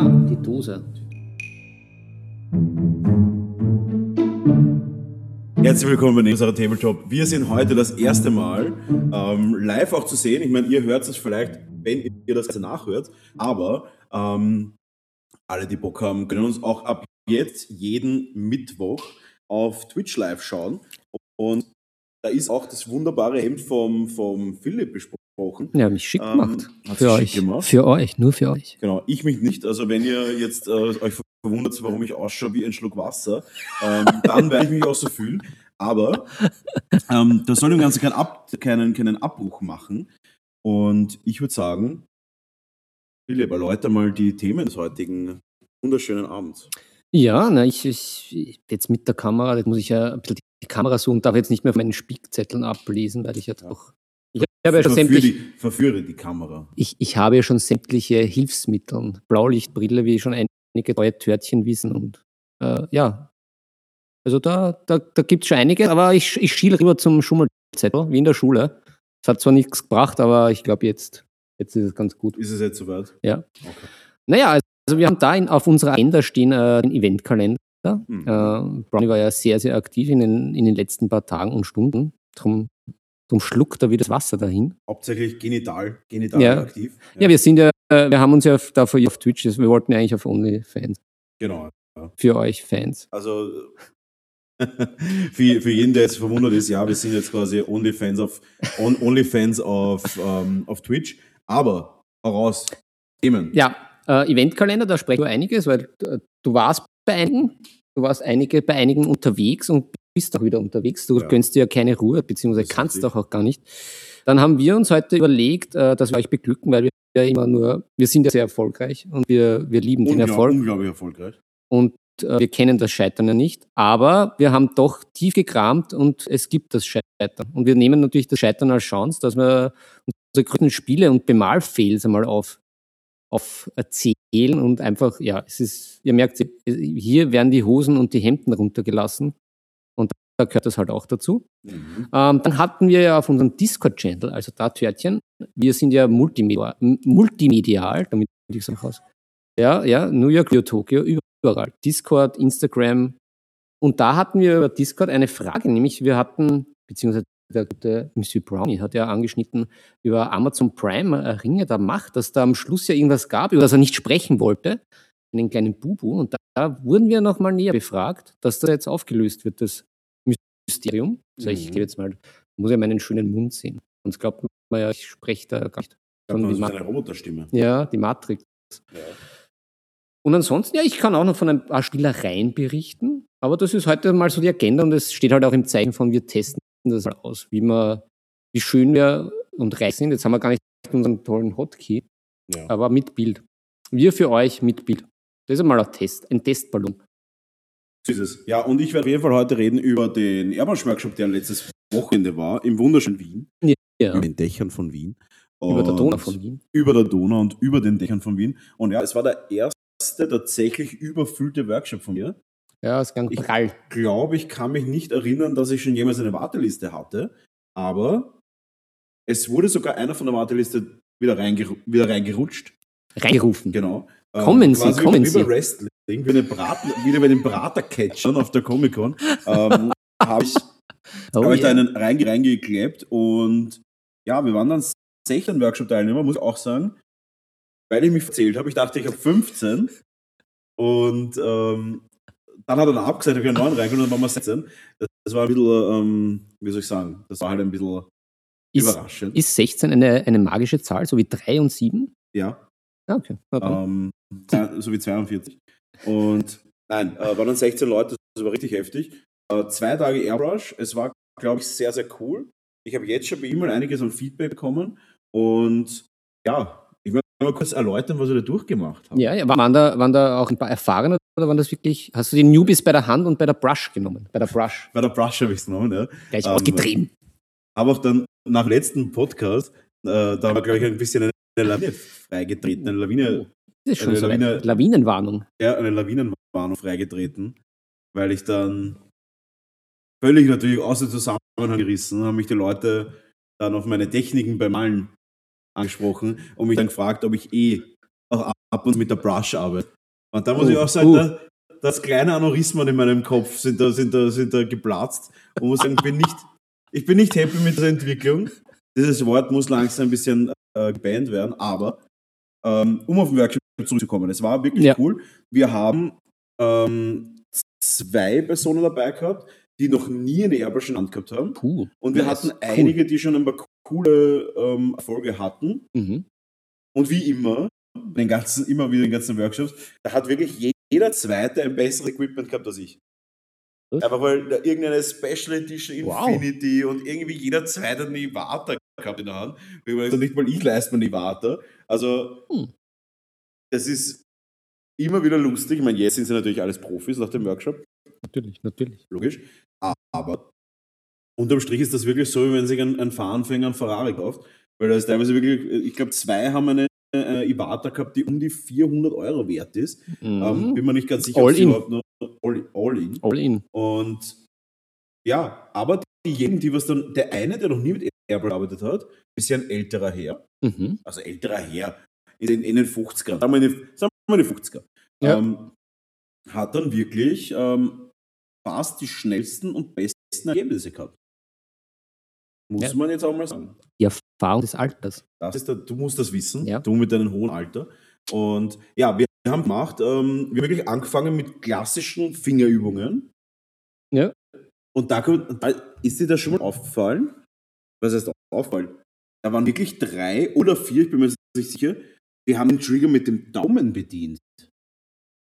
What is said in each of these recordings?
Ah, die Dose. Herzlich willkommen bei unserer Tabletop. Wir sind heute das erste Mal ähm, live auch zu sehen. Ich meine, ihr hört es vielleicht, wenn ihr das nachhört, aber ähm, alle, die Bock haben, können uns auch ab jetzt jeden Mittwoch auf Twitch live schauen. Und da ist auch das wunderbare Hemd vom, vom Philipp besprochen. Ja, mich schick Ähm, gemacht. hat für euch. schick gemacht. Für euch, nur für euch. Genau, ich mich nicht. Also wenn ihr jetzt äh, euch verwundert, warum ich ausschaue wie ein Schluck Wasser, ähm, dann werde ich mich auch so fühlen. Aber ähm, das soll dem Ganzen keinen, Ab keinen, keinen Abbruch machen. Und ich würde sagen, Philipp, erläuter mal die Themen des heutigen wunderschönen Abends. Ja, na, ich, ich, jetzt mit der Kamera, jetzt muss ich ja ein bisschen die Kamera suchen, darf jetzt nicht mehr auf meinen Spickzetteln ablesen, weil ich ja doch. Ich habe ja schon Verführe sämtlich, die, verführe die Kamera. ich, ich habe ja schon sämtliche Hilfsmittel, Blaulichtbrille, wie schon einige neue Törtchen wissen und äh, ja. Also da, da, da gibt es schon einiges, aber ich, ich schiele rüber zum Schummelzettel, wie in der Schule. Es hat zwar nichts gebracht, aber ich glaube jetzt, jetzt ist es ganz gut. Ist es jetzt soweit? Ja. Okay. Naja, also wir haben da in, auf unserer Agenda stehen äh, den Eventkalender. Mhm. Äh, Brownie war ja sehr, sehr aktiv in den, in den letzten paar Tagen und Stunden. Drum, drum schluckt er wie das Wasser dahin. Hauptsächlich genital, genital Ja. aktiv. Ja, wir sind ja, äh, wir haben uns ja dafür auf Twitch, also wir wollten ja eigentlich auf OnlyFans, genau. für euch Fans. Also für, für jeden, der jetzt verwundert ist, ja, wir sind jetzt quasi OnlyFans auf, on, OnlyFans auf, ähm, auf Twitch. Aber heraus, Themen. Ja, äh, Eventkalender, da sprechen wir einiges, weil äh, du warst bei einigen, du warst einige, bei einigen unterwegs und bist auch wieder unterwegs. Du Ja. gönnst dir ja keine Ruhe, beziehungsweise kannst doch auch gar nicht. Dann haben wir uns heute überlegt, äh, dass wir euch beglücken, weil wir ja immer nur, wir sind ja sehr erfolgreich und wir, wir lieben den Unglaub, Erfolg unglaublich erfolgreich. und äh, wir kennen das Scheitern ja nicht, aber wir haben doch tief gekramt und es gibt das Scheitern. Und wir nehmen natürlich das Scheitern als Chance, dass wir unsere größten Spiele und Bemalfails einmal auf, auf erzählen und einfach, ja, es ist, ihr merkt, hier werden die Hosen und die Hemden runtergelassen da gehört das halt auch dazu. Mhm. Ähm, dann hatten wir ja auf unserem Discord-Channel, also da Törtchen, wir sind ja multimedial, multimedial damit ich es auch aus. Ja, ja, New York, Rio, Tokio, überall. Discord, Instagram. Und da hatten wir über Discord eine Frage, nämlich wir hatten, beziehungsweise der gute Monsieur Brownie hat ja angeschnitten über Amazon Prime äh, Ringe der Macht, dass da am Schluss ja irgendwas gab, über das er nicht sprechen wollte, einen kleinen Bubu. Und da, da wurden wir nochmal näher befragt, dass das jetzt aufgelöst wird, das Mysterium. Also ich Mhm. gebe jetzt mal, muss ja meinen schönen Mund sehen. Sonst glaubt man ja, ich spreche da gar nicht. Von so Ma- eine Roboterstimme. ja, die Matrix. Ja. Und ansonsten, ja, ich kann auch noch von ein paar Spielereien berichten, aber das ist heute mal so die Agenda und es steht halt auch im Zeichen von, wir testen das mal aus, wie wir, wie schön wir und reich sind. Jetzt haben wir gar nicht unseren tollen Hotkey, Ja. aber mit Bild. Wir für euch mit Bild. Das ist einmal ein Test, ein Testballon. So ist es. Ja, und ich werde auf jeden Fall heute reden über den Airbrush-Workshop, der letztes Wochenende war, im wunderschönen Wien. Ja, Über den Dächern von Wien. über der Donau von Wien. über der Donau und über den Dächern von Wien. Und ja, es war der erste tatsächlich überfüllte Workshop von mir. Ja, ist ganz Ich-. Glaube, ich kann mich nicht erinnern, dass ich schon jemals eine Warteliste hatte, aber es wurde sogar einer von der Warteliste wieder, reingeru wieder reingerutscht. Reingerufen. Genau. Kommen Sie, quasi kommen wie, Sie. Wie bei Wrestling, wie eine Braten, wieder bei den Bratercatchern auf der Comic-Con, ähm, habe ich Oh, habe ich da yeah. einen reinge reingeklebt und ja, wir waren dann 16 Workshop-Teilnehmer, muss ich auch sagen, weil ich mich verzählt habe. Ich dachte, ich habe 15 und ähm, dann hat er dann abgesagt, ich habe einen neuen reingeholt und dann waren wir 16. Das, das war ein bisschen, ähm, wie soll ich sagen, das war halt ein bisschen ist, überraschend. ist 16 eine, eine magische Zahl, so wie 3 und 7? ja, okay. Na dann. ähm, so wie 42. Und nein, äh, waren dann 16 Leute, das war richtig heftig. Äh, zwei Tage Airbrush, es war, glaube ich, sehr, sehr cool. Ich habe jetzt schon bei ihm mal einiges an Feedback bekommen und ja, ich möchte mal kurz erläutern, was wir da durchgemacht haben. Ja, ja. Waren, da, waren da auch ein paar Erfahrene oder waren das wirklich, hast du die Newbies bei der Hand und bei der Brush genommen? Bei der Brush. Bei der Brush habe ich es genommen, ja. Gleich Ähm, ausgetrieben. Habe auch dann nach letzten Podcast, äh, da war, glaube ich, ein bisschen eine Lawine freigetreten, eine Lawine, Das ist schon eine so. Lawine- Lawinenwarnung. ja, eine Lawinenwarnung freigetreten, weil ich dann völlig natürlich aus dem Zusammenhang gerissen, haben mich die Leute dann auf meine Techniken beim Malen angesprochen und mich dann gefragt, ob ich eh auch ab und mit der Brush arbeite. Und da muss Oh, ich auch sagen, uh. da, das kleine Aneurysmen in meinem Kopf sind da, sind da, sind da geplatzt. Und muss sagen, ich bin nicht, ich bin nicht happy mit der Entwicklung. Dieses Wort muss langsam ein bisschen äh, gebannt werden, aber ähm, um auf den Workshop zurückzukommen, es war wirklich Ja. cool. Wir haben ähm, zwei Personen dabei gehabt, die noch nie eine Airbrush in Hand gehabt haben. Puh. Und wir Nice. hatten Cool. einige, die schon ein paar coole ähm, Erfolge hatten. Mhm. Und wie immer, den ganzen, immer wieder in den ganzen Workshops, da hat wirklich je- jeder Zweite ein besseres Equipment gehabt als ich. Was? Einfach weil da irgendeine Special Edition Wow. Infinity und irgendwie jeder Zweite hat eine Ivata gehabt in der Hand. Also nicht mal ich leiste mir eine Ivata. Also, Hm. es ist immer wieder lustig. Ich meine, jetzt sind sie natürlich alles Profis nach dem Workshop, Natürlich, natürlich. logisch. Aber unterm Strich ist das wirklich so, wie wenn sich ein, ein Fahranfänger einen Ferrari kauft. Weil da ist teilweise wirklich, ich glaube, zwei haben eine, eine Ivata gehabt, die um die 400 Euro wert ist. Ähm, Mhm. bin mir nicht ganz sicher, All ob sie in. überhaupt noch all, all in. All in. Und ja, aber diejenigen, die was dann, der eine, der noch nie mit Airball gearbeitet hat, ist ja ein älterer Herr, Mhm. also älterer Herr, in den, in den 50ern, sagen wir in den, sagen wir in den 50er, Ja. ähm, hat dann wirklich ähm, fast die schnellsten und besten Ergebnisse gehabt. Muss Ja. man jetzt auch mal sagen. Die Erfahrung des Alters. Das ist der, du musst das wissen, Ja. du mit deinem hohen Alter. Und ja, wir haben gemacht, ähm, wir haben wirklich angefangen mit klassischen Fingerübungen. Ja. Und da, kommt- da ist dir das schon mal aufgefallen? Was heißt aufgefallen? Da waren wirklich drei oder vier, ich bin mir nicht sicher, die haben den Trigger mit dem Daumen bedient.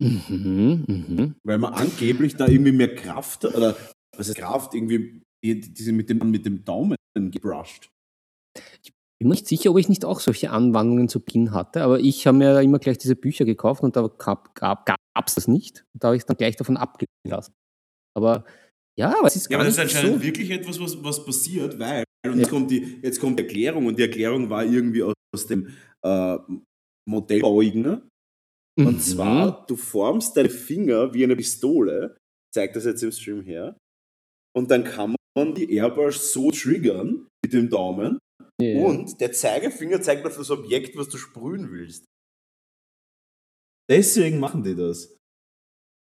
Mhm. Mhm. Weil man angeblich da irgendwie mehr Kraft, oder was heißt Kraft, irgendwie die, die sind mit dem, mit dem Daumen gebrushed. Bin mir nicht sicher, ob ich nicht auch solche Anwandlungen zu Beginn hatte, aber ich habe mir immer gleich diese Bücher gekauft und da gab es gab, gab's das nicht. Und da habe ich dann gleich davon abgelassen. Aber ja, aber es ist Ja, gar aber das ist anscheinend so. wirklich etwas, was, was passiert, weil, und Ja. jetzt, kommt die, jetzt kommt die Erklärung, und die Erklärung war irgendwie aus, dem äh, Modellbauigner. Und Mhm. zwar, du formst deine Finger wie eine Pistole, zeigt das jetzt im Stream her, und dann kann man die Airbrush so triggern mit dem Daumen, Ja. und der Zeigefinger zeigt auf das Objekt, was du sprühen willst. Deswegen machen die das.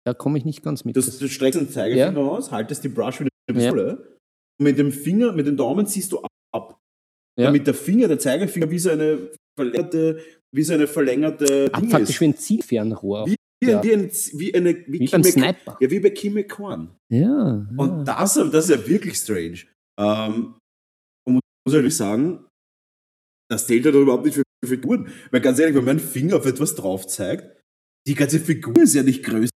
Da komme ich nicht ganz mit. Du, du streckst den Zeigefinger aus, haltest die Brush wie eine Ja. Pistole. Und mit dem Finger, mit dem Daumen ziehst du ab. Ja. Damit der Finger, der Zeigefinger, wie so eine verlängerte, wie so eine verlängerte Ding faktisch ist. wie ein Zielfernrohr. Wie, wie, Ja. wie, ein, wie eine wie, Wie beim Sniper. Ja, wie bei Kim McCorn. Ja. Und ja. das, das ist ja wirklich strange. Ähm, und muss ehrlich sagen, das zählt ja doch überhaupt nicht für Figuren. Weil ganz ehrlich, wenn mein Finger auf etwas drauf zeigt, die ganze Figur ist ja nicht größer.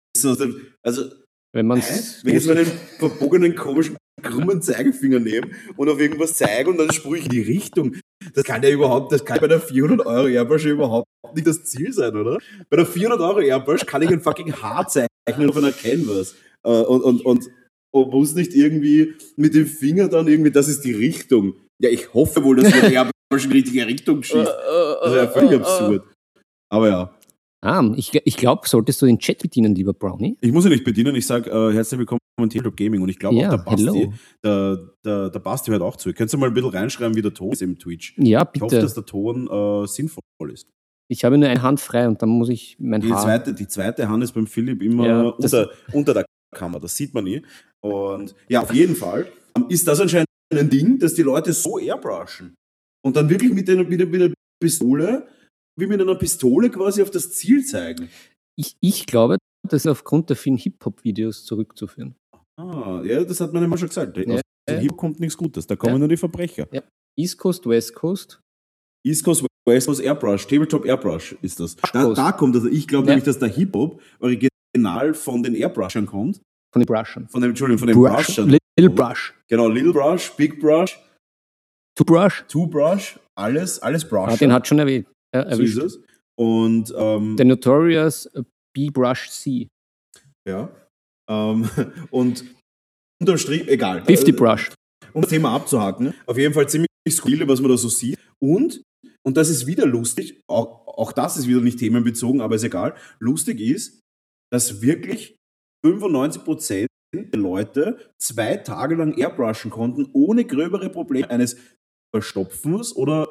Also, Wenn man? Wenn ich jetzt meinen verbogenen, komischen, krummen Zeigefinger nehme und auf irgendwas zeige und dann sprühe ich in die Richtung, das kann ja überhaupt, das kann bei der 400 Euro Airbrush überhaupt nicht das Ziel sein, oder? Bei der 400 Euro Airbrush kann ich ein fucking Haar zeichnen auf einer Canvas äh, und, und, und, und muss nicht irgendwie mit dem Finger dann irgendwie, das ist die Richtung. Ja, ich hoffe wohl, dass der Airbrush in die richtige Richtung schießt. Das ist ja völlig absurd. Aber ja. Ah, ich, ich glaube, solltest du den Chat bedienen, lieber Brownie. Ich muss ihn nicht bedienen. Ich sage äh, herzlich willkommen im Tabletop Gaming und ich glaube Ja, auch der Basti, hello. der, der, der Basti hört auch zu. Könntest du mal ein bisschen reinschreiben, wie der Ton ist im Twitch? Ja, Ich hoffe, bitte. dass der Ton äh, sinnvoll ist. Ich habe nur eine Hand frei und dann muss ich mein Die Haar. zweite, die zweite Hand ist beim Philipp immer Ja, unter, unter der Kamera. Das sieht man nie. Und ja, auf jeden Fall ähm, ist das anscheinend ein Ding, dass die Leute so airbrushen. Und dann wirklich mit einer, mit einer, mit einer Pistole, wie mit einer Pistole quasi auf das Ziel zeigen. Ich, ich glaube, das ist aufgrund der vielen Hip-Hop-Videos zurückzuführen. Ah, ja, das hat man immer schon gesagt. Ja. Aus dem Hip kommt nichts Gutes. Da kommen Ja. nur die Verbrecher. East Coast, West Coast. East Coast, West Coast Airbrush, Tabletop Airbrush ist das. Da, da kommt das. Ich glaube Ja. nämlich, dass der Hip-Hop original von den Airbrushern kommt. Von den Brushern. Von dem, Entschuldigung, von den Brush, Brushern. Little Brush. Genau, Little Brush, Big Brush, To Brush. Two Brush, alles, alles Brush. Ah, den hat schon erwähnt. Äh, so ist es. Und ähm, Der Notorious äh, B-Brush C. ja. Ähm, und unterm Strich, egal. 50 Äh, Brush. um das Thema abzuhaken, auf jeden Fall ziemlich skurrile, was man da so sieht. Und, und das ist wieder lustig, auch, auch das ist wieder nicht themenbezogen, aber ist egal. Lustig ist, dass wirklich 95% der Leute zwei Tage lang airbrushen konnten, ohne gröbere Probleme eines Verstopfens oder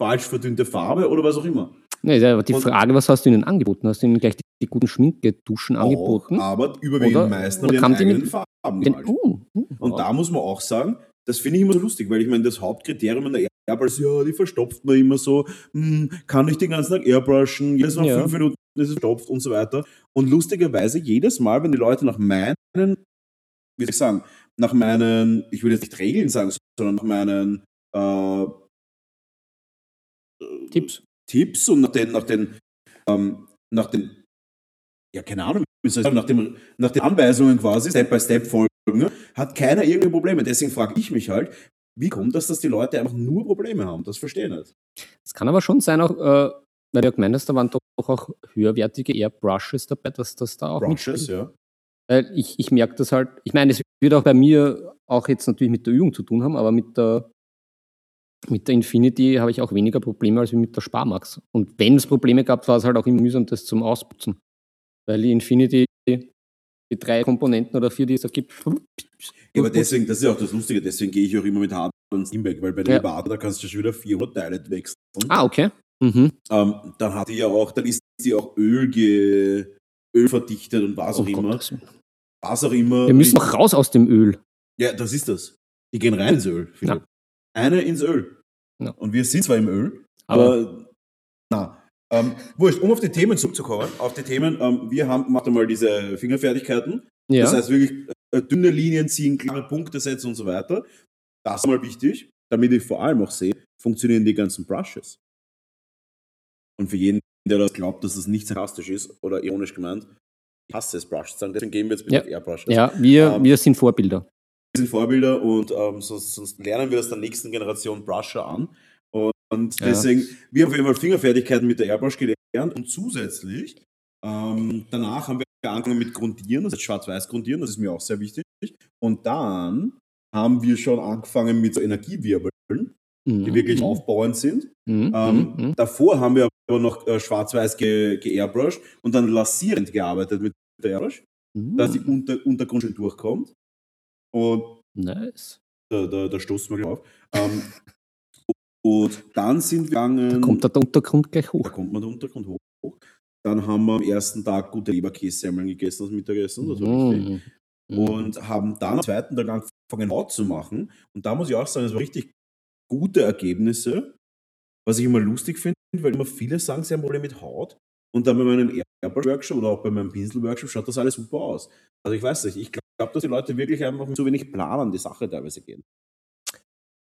falsch verdünnte Farbe oder was auch immer. Nee, aber die Und- Frage, was hast du ihnen angeboten? Hast du ihnen gleich die, die guten Schminkgeduschen angeboten? Aber überwiegend Oder- meisten oder haben ihren eigenen Farben Den, uh, uh, Und ja. da muss man auch sagen, das finde ich immer so lustig, weil ich meine, das Hauptkriterium an der Airbrush ist, ja, die verstopft man immer so, hm, kann ich den ganzen Tag airbrushen, jedes Mal Ja. fünf Minuten ist es verstopft und so weiter. Und lustigerweise, jedes Mal, wenn die Leute nach meinen, wie soll ich sagen, nach meinen, ich will jetzt nicht Regeln sagen, sondern nach meinen äh, Tipps. Tipps und nach den, nach den, ähm, nach den, ja, keine Ahnung, nach, dem, nach den Anweisungen quasi, Step by Step folgen, ne, hat keiner irgendwelche Probleme. Deswegen frage ich mich halt, wie kommt das, dass die Leute einfach nur Probleme haben? Das verstehe ich nicht. Es kann aber schon sein, auch, äh, weil du ja gemeint hast, da waren doch auch höherwertige Airbrushes dabei, dass das da auch Brushes, ja. Weil ich, ich merke das halt, ich meine, es wird auch bei mir auch jetzt natürlich mit der Übung zu tun haben, aber mit der, mit der Infinity habe ich auch weniger Probleme als mit der Sparmax. Und wenn es Probleme gab, war es halt auch immer mühsam, das zum Ausputzen. Weil die Infinity, die drei Komponenten oder vier, die es da gibt, Ja, aber deswegen, das ist ja auch das Lustige, deswegen gehe ich auch immer mit Hard und Steamback, weil bei der Ja. Ibata, da kannst du schon wieder 400 Teile wechseln. Ah, okay. Mhm. Ähm, dann hat die ja auch, dann ist sie auch Öl, ge, Öl verdichtet und was auch Oh immer. Gott. Was auch immer. Wir müssen noch raus aus dem Öl. Ja, das ist das. Die gehen rein ins Öl. Ja. Eine ins Öl. Ja. Und wir sind zwar im Öl, Aber- aber, na. Ähm, wurscht, um auf die Themen zurückzukommen, auf die Themen, ähm, wir haben, macht einmal diese Fingerfertigkeiten. Ja. Das heißt wirklich äh, dünne Linien ziehen, klare Punkte setzen und so weiter. Das ist mal wichtig, damit ich vor allem auch sehe, funktionieren die ganzen Brushes. Und für jeden, der das glaubt, dass das nicht sarkastisch ist oder ironisch gemeint, ich hasse es, Brushes zu sagen. Deswegen gehen wir jetzt mit Ja. auf Airbrushes. ja, wir, Ähm, wir sind Vorbilder. Wir sind Vorbilder und ähm, sonst, sonst lernen wir das der nächsten Generation Brusher an. Und, und Ja. deswegen, wir haben auf jeden Fall Fingerfertigkeiten mit der Airbrush gelernt und zusätzlich, ähm, danach haben wir angefangen mit Grundieren, das heißt schwarz-weiß Grundieren, das ist mir auch sehr wichtig. Und dann haben wir schon angefangen mit so Energiewirbeln, die Mhm. wirklich aufbauend sind. Mhm. Ähm, Mhm. Davor haben wir aber noch äh, schwarz-weiß ge geairbrushed und dann lasierend gearbeitet mit der Airbrush, Mhm. dass die Unter Untergrund schön durchkommt. Und Nice. da, da, da stoßen wir gleich auf. Ähm, und dann sind wir gegangen. Da kommt der Untergrund gleich da hoch. kommt man der Untergrund hoch. Dann haben wir am ersten Tag gute Leberkässemmeln gegessen, das Mittagessen. Das war richtig. Mhm. Und haben dann am zweiten Tag angefangen, Haut zu machen. Und da muss ich auch sagen, es waren richtig gute Ergebnisse, was ich immer lustig finde, weil immer viele sagen, sie haben Probleme mit Haut. Und dann bei meinem Airbrush-Workshop oder auch bei meinem Pinsel-Workshop schaut das alles super aus. Also ich weiß nicht, ich glaube, dass die Leute wirklich einfach mit so wenig Plan an die Sache teilweise gehen.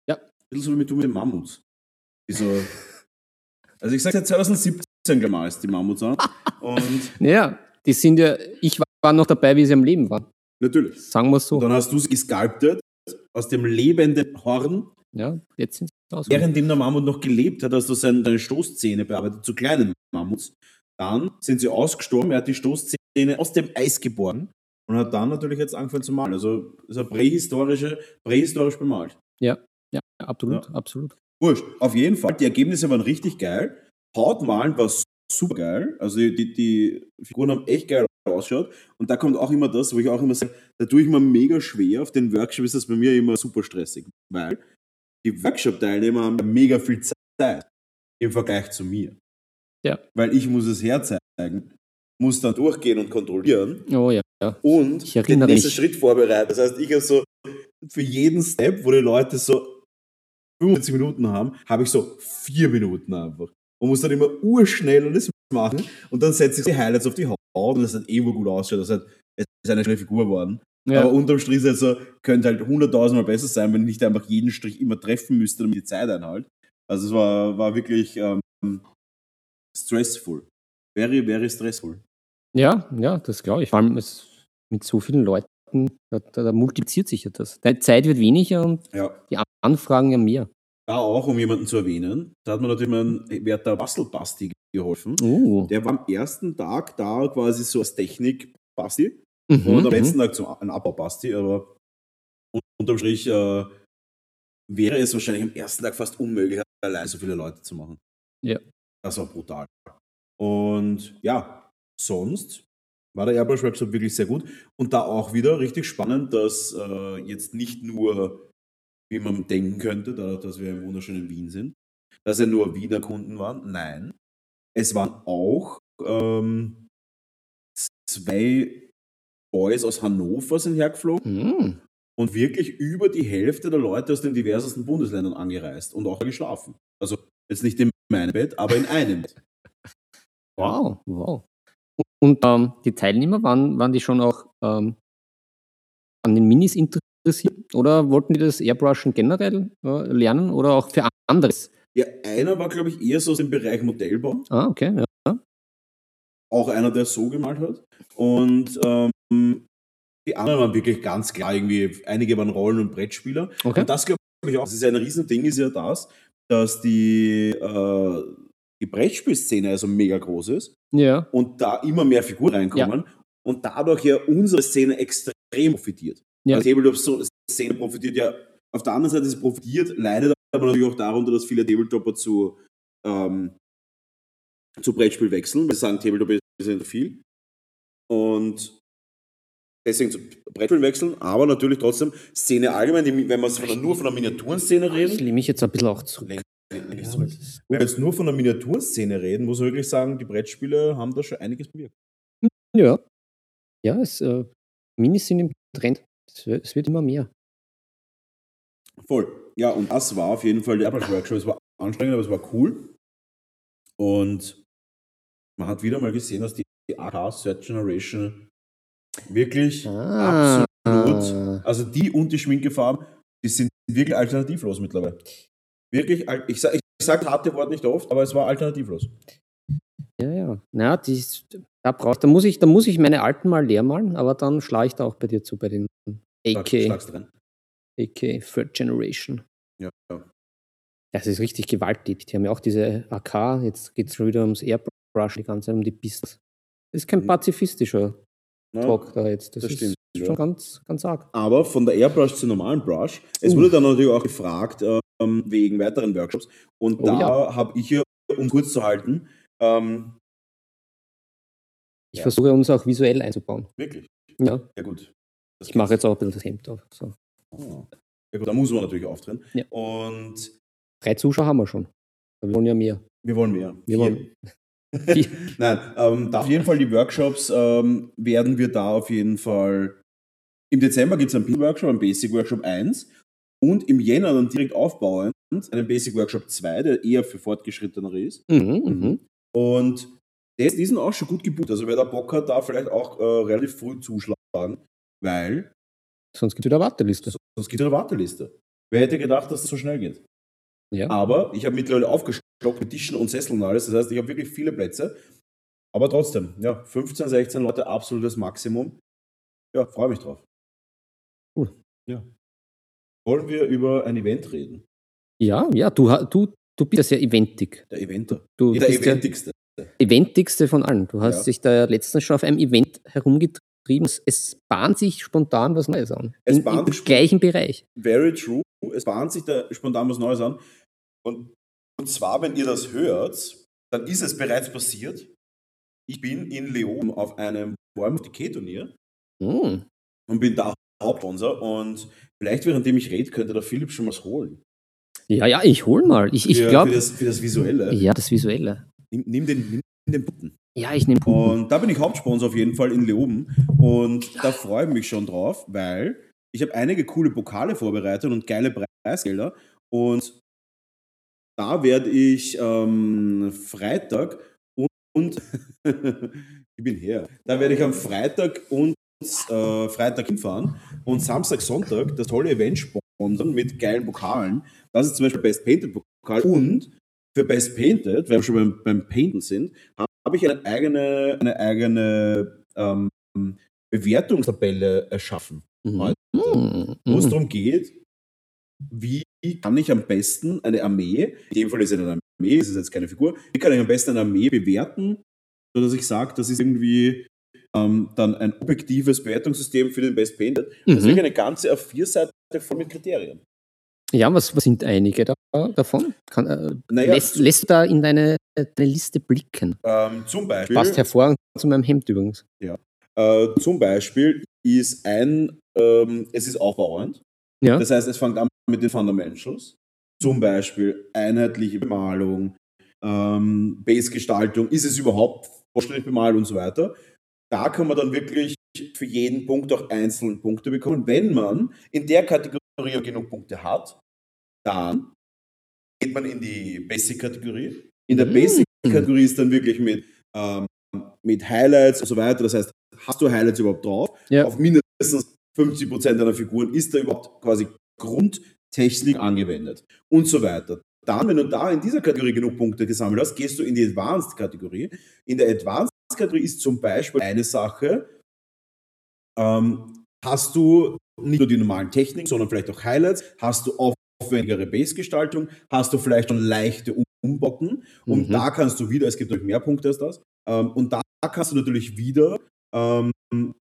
Ja. Ein bisschen so wie mit, du mit den Mammuts. Die so, also ich sage seit 2017 gleich mal ist die Mammuts an. Und Ja, die sind ja, ich war noch dabei, wie sie am Leben waren. natürlich. Sagen wir es Und so. dann hast du es gesculptet aus dem lebenden Horn. Ja, jetzt sind sie aus. Währenddem der Mammut noch gelebt hat, hast du seine, seine Stoßzähne bearbeitet zu kleinen Mammuts. Dann sind sie ausgestorben, er hat die Stoßzähne aus dem Eis geboren und hat dann natürlich jetzt angefangen zu malen. Also ist er prähistorische, prähistorisch bemalt. Ja, absolut, Ja. absolut. Wurscht. Auf jeden Fall, die Ergebnisse waren richtig geil. Hautmalen war super geil. Also die, die, die Figuren haben echt geil ausschaut. Und da kommt auch immer das, wo ich auch immer sage, da tue ich mir mega schwer. Auf den Workshop ist das bei mir immer super stressig, weil die Workshop-Teilnehmer haben mega viel Zeit im Vergleich zu mir. Ja. Weil ich muss es herzeigen, muss dann durchgehen und kontrollieren Oh ja, ja. und Ich den nächsten mich. Schritt vorbereiten. Das heißt, ich habe so für jeden Step, wo die Leute so 45 Minuten haben, habe ich so vier Minuten einfach. Und muss dann immer urschnell alles machen und dann setze ich die Highlights auf die Haut und das hat eh wo gut ausschaut. Das heißt, es ist eine schnelle Figur geworden. ja. Aber unterm Strich ist es so, könnte halt hunderttausendmal besser sein, wenn ich nicht einfach jeden Strich immer treffen müsste, damit die Zeit einhalt. Also es war, war wirklich ähm, stressful. Very, very stressful. ja, ja, das glaube ich. Vor allem es, mit so vielen Leuten, da, da, da multipliziert sich ja das. Deine Zeit wird weniger und Ja. die Anfragen ja mehr. Da auch, um jemanden zu erwähnen, da hat mir natürlich mein werter Bastelbasti geholfen. Uh. Der war am ersten Tag da quasi so als Technik-Basti Mhm, und am mhm. letzten Tag so ein Abbau-Basti, aber un- unterm Strich äh, wäre es wahrscheinlich am ersten Tag fast unmöglich, allein so viele Leute zu machen. Ja. Das war brutal. Und ja, sonst war der Airbrush Workshop wirklich sehr gut. Und da auch wieder richtig spannend, dass äh, jetzt nicht nur, wie man denken könnte, dadurch, dass wir im wunderschönen Wien sind, dass ja nur Wiener Kunden waren. Nein. es waren auch ähm, zwei Boys aus Hannover sind hergeflogen Hm. und wirklich über die Hälfte der Leute aus den diversesten Bundesländern angereist und auch geschlafen. Also jetzt nicht in meinem Bett, aber in einem Bett. Wow, wow. Und ähm, die Teilnehmer, waren, waren die schon auch ähm, an den Minis interessiert? Oder wollten die das Airbrushen generell äh, lernen oder auch für anderes? Ja, einer war, glaube ich, eher so aus dem Bereich Modellbau. Ah, okay. Ja. Auch einer, der so gemalt hat. Und ähm, die anderen waren wirklich ganz klar irgendwie, einige waren Rollen- und Brettspieler. Okay. Und das glaube ich auch, das ist ein Riesending, ist ja das, dass die, äh, die Brettspielszene also mega groß ist Ja. und da immer mehr Figuren reinkommen und dadurch ja unsere Szene extrem profitiert. Ja. Also Tabletop-Szene profitiert ja, auf der anderen Seite ist es profitiert, leidet aber natürlich auch darunter, dass viele Tabletopper zu, ähm, zu Brettspiel wechseln. Wir sagen, Tabletop ist nicht viel. Und deswegen zu Brettspiel wechseln, aber natürlich trotzdem Szene allgemein, die, wenn wir der, nur von der Miniaturenszene Ich reden, lehne mich jetzt ein bisschen auch zurück. Ja, zurück. wenn wir jetzt nur von der Miniaturszene reden, muss man wirklich sagen, die Brettspiele haben da schon einiges bewirkt. Ja. Ja, es, äh, Minis sind im Trend. Es wird, immer mehr. Voll. Ja, und das war auf jeden Fall der Airbrush Workshop. Es war anstrengend, aber es war cool. Und man hat wieder mal gesehen, dass die, die AK Third Generation wirklich Ah. absolut, also die und die Schminkefarben, die sind wirklich alternativlos mittlerweile. Wirklich, ich sage ich sag harte Wort nicht oft, aber es war alternativlos. Ja, ja. Na, die, da, brauchst, da, muss ich, da muss ich meine alten mal leer malen, aber dann schlage ich da auch bei dir zu, bei den AK. AK Third Generation. Ja, ja. Das ist richtig gewaltig. Die haben ja auch diese AK, jetzt geht es wieder ums Airbrush, die ganze Zeit um die Business. Das ist kein Mhm. pazifistischer Ja, Talk da jetzt. Das, das ist stimmt, schon ja. ganz, ganz arg. Aber von der Airbrush zur normalen Brush, es Uh. wurde dann natürlich auch gefragt ähm, wegen weiteren Workshops. Und Oh da ja. habe ich hier, um kurz zu halten, ähm, Ich Ja. versuche uns auch visuell einzubauen. wirklich, Ja, ja gut. Das ich mache jetzt auch ein bisschen das Hemd auf. So. Ah. Ja gut, da muss man natürlich auftreten. Ja. Und Drei Zuschauer haben wir schon. Wir wollen ja mehr. wir wollen mehr. Wir wollen-. Nein, ähm, auf jeden Fall die Workshops ähm, werden wir da auf jeden Fall. Im Dezember gibt es einen Workshop, einen Basic Workshop 1 und im Jänner dann direkt aufbauend einen Basic Workshop 2, der eher für Fortgeschrittenere ist. Mhm, mhm. Und der, die sind auch schon gut gebucht. Also wer da Bock hat, da vielleicht auch äh, relativ früh zuschlagen, weil Sonst gibt es wieder eine Warteliste. sonst gibt es eine Warteliste. Wer hätte gedacht, dass das so schnell geht? Ja. Aber ich habe mittlerweile aufgestockt mit Tischen und Sesseln und alles. Das heißt, ich habe wirklich viele Plätze. Aber trotzdem, ja, 15, 16 Leute, absolutes Maximum. Ja, freue mich drauf. Cool. Ja. Wollen wir über ein Event reden? Ja, ja, du, du, du bist ja sehr eventig. Der Eventer. Du der bist ja Eventigste. eventigste von allen. Du hast Ja. dich da ja letztens schon auf einem Event herumgetrieben. Es, bahnt sich spontan was Neues an. Es In, bahnt Im gleichen Bereich. Very true. Es bahnt sich da spontan was Neues an. Und, und zwar, wenn ihr das hört, dann ist es bereits passiert. Ich bin in Leon auf einem Warm Turnier Hm. und bin da Hauptsponsor. Und vielleicht, währenddem ich rede, könnte der Philipp schon was holen. Ja, ja, ich hol mal. Ich, ich für, für, glaube. das, für das Visuelle. Ja, das Visuelle. Nimm, nimm den, nimm den Button. Ja, ich nehme Puppen. Und da bin ich Hauptsponsor auf jeden Fall in Leoben. Und da freue ich mich schon drauf, weil ich habe einige coole Pokale vorbereitet und geile Preisgelder. Und da werde ich ähm, Freitag und, und ich bin her. Da werde ich am Freitag und äh, Freitag hinfahren und Samstag, Sonntag das tolle Event sponsern mit geilen Pokalen. Das ist zum Beispiel Best Painted Pokal und für Best Painted, wenn wir schon beim, beim Painten sind, habe ich eine eigene, eine eigene ähm, Bewertungstabelle erschaffen, Mhm. Mhm. wo es darum geht, wie kann ich am besten eine Armee, in dem Fall ist es eine Armee, es ist jetzt keine Figur, wie kann ich am besten eine Armee bewerten, sodass ich sage, das ist irgendwie ähm, dann ein objektives Bewertungssystem für den Best Painted. Das ist Mhm. wirklich eine ganze A4-Seite voll mit Kriterien. Ja, was, was sind einige da, davon? Kann, äh, Naja, lässt, lässt du da in deine, deine Liste blicken? Ähm, zum Beispiel. Passt hervorragend zu meinem Hemd übrigens. Äh, zum Beispiel ist ein, ähm, es ist aufbauend. Ja. Das heißt, es fängt an mit den Fundamentals. Zum Beispiel einheitliche Bemalung, ähm, Base-Gestaltung, ist es überhaupt vollständig bemalt und so weiter. Da kann man dann wirklich für jeden Punkt auch einzelne Punkte bekommen. Wenn man in der Kategorie genug Punkte hat, dann geht man in die Basic-Kategorie. In der Mhm. Basic-Kategorie ist dann wirklich mit, ähm, mit Highlights und so weiter. Das heißt, hast du Highlights überhaupt drauf? Ja. Auf mindestens 50% deiner Figuren ist da überhaupt quasi Grundtechnik angewendet und so weiter. Dann, wenn du da in dieser Kategorie genug Punkte gesammelt hast, gehst du in die Advanced-Kategorie. In der Advanced-Kategorie ist zum Beispiel eine Sache, ähm, hast du nicht nur die normalen Techniken, sondern vielleicht auch Highlights, hast du aufwendigere Base-Gestaltung, hast du vielleicht schon leichte Umbauten und Mhm. da kannst du wieder, es gibt natürlich mehr Punkte als das, ähm, und da kannst du natürlich wieder ähm,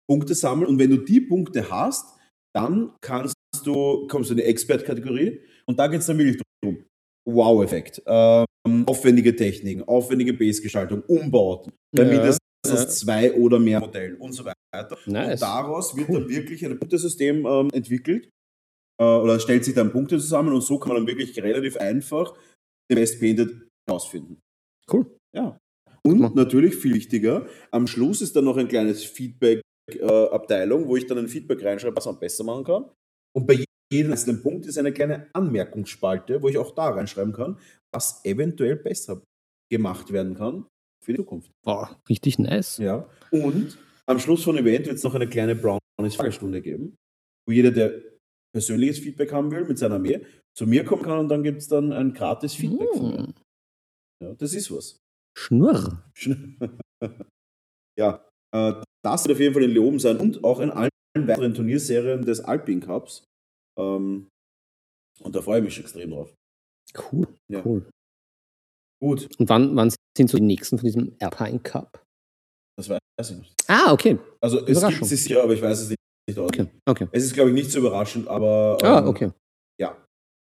Punkte sammeln und wenn du die Punkte hast, dann kannst du, kommst du in die Expert-Kategorie und da geht es dann wirklich darum, Wow-Effekt, ähm, aufwendige Techniken, aufwendige Base-Gestaltung, Umbauten, bei Ja, mindestens ja. zwei oder mehr Modellen und so weiter. Nice. Und daraus wird Cool. dann wirklich ein Punktesystem ähm, entwickelt äh, oder stellt sich dann Punkte zusammen und so kann man dann wirklich relativ einfach den Best Painted herausfinden. Cool. Ja. Und natürlich viel wichtiger, am Schluss ist dann noch ein kleines Feedback-Abteilung, wo ich dann ein Feedback reinschreibe, was man besser machen kann. Und bei jedem einzelnen Punkt ist eine kleine Anmerkungsspalte, wo ich auch da reinschreiben kann, was eventuell besser gemacht werden kann für die Zukunft. Boah, richtig nice. Ja. Und am Schluss von dem Event wird es noch eine kleine Brownies-Fragestunde geben, wo jeder, der persönliches Feedback haben will mit seiner Armee, zu mir kommen kann und dann gibt es dann ein gratis Feedback von mir. Hm. Ja, das ist was. Schnurr. ja, äh, das wird auf jeden Fall in Leoben sein und auch in allen weiteren Turnierserien des Alpine Cups. Ähm, und da freue ich mich extrem drauf. Cool. Ja. Cool. Gut, Und wann, wann sind so die nächsten von diesem Alpine Cup? das weiß ich nicht. Ah, okay. Also es gibt es sicher, aber ich weiß es nicht. Okay. okay. Es ist, glaube ich, nicht so überraschend, aber Ah, ähm, okay. ja.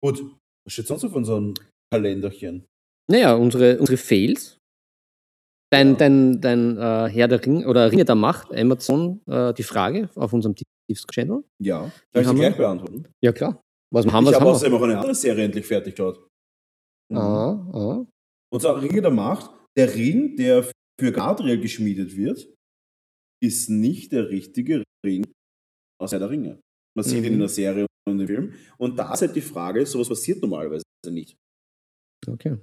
Gut, was steht sonst auf unserem Kalenderchen? Naja, unsere, unsere Fails. Dein, Ja. dein, dein äh, Herr der Ring oder Ringe der Macht, Amazon, äh, die Frage auf unserem Tiefs-Channel. Ja, darf ich sie gleich beantworten? Ja, klar. Was haben ich wir? habe Was haben außerdem auch eine andere Serie endlich fertig dort. wir? Ah, ah. Und zwar Ringe der Macht. Der Ring, der für Gadriel geschmiedet wird, ist nicht der richtige Ring aus Herr der Ringe. Man sieht ihn Mhm. in der Serie und im Film. Und da ist halt die Frage, sowas passiert normalerweise nicht. Okay.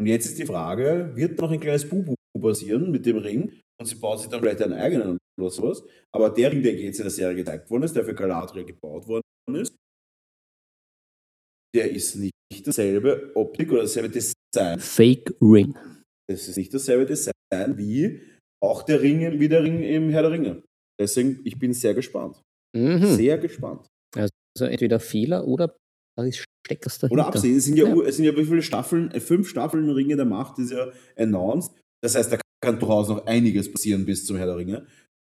Und jetzt ist die Frage, wird noch ein kleines Bubu passieren mit dem Ring? Und sie baut sich dann vielleicht einen eigenen oder sowas. Aber der Ring, der jetzt in der Serie gezeigt worden ist, der für Galadriel gebaut worden ist, der ist nicht dasselbe Optik oder dasselbe Design. Fake Ring. Das ist nicht dasselbe Design wie auch der Ring, wie der Ring im Herr der Ringe. Deswegen, ich bin sehr gespannt. Mhm. Sehr gespannt. Also entweder Fehler oder da ist Steckers dahinter. Oder absehen, es sind ja, Ja. es sind ja wie viele Staffeln? Äh, Fünf Staffeln Ringe der Macht ist ja announced. Das heißt, da kann durchaus noch einiges passieren bis zum Herr der Ringe.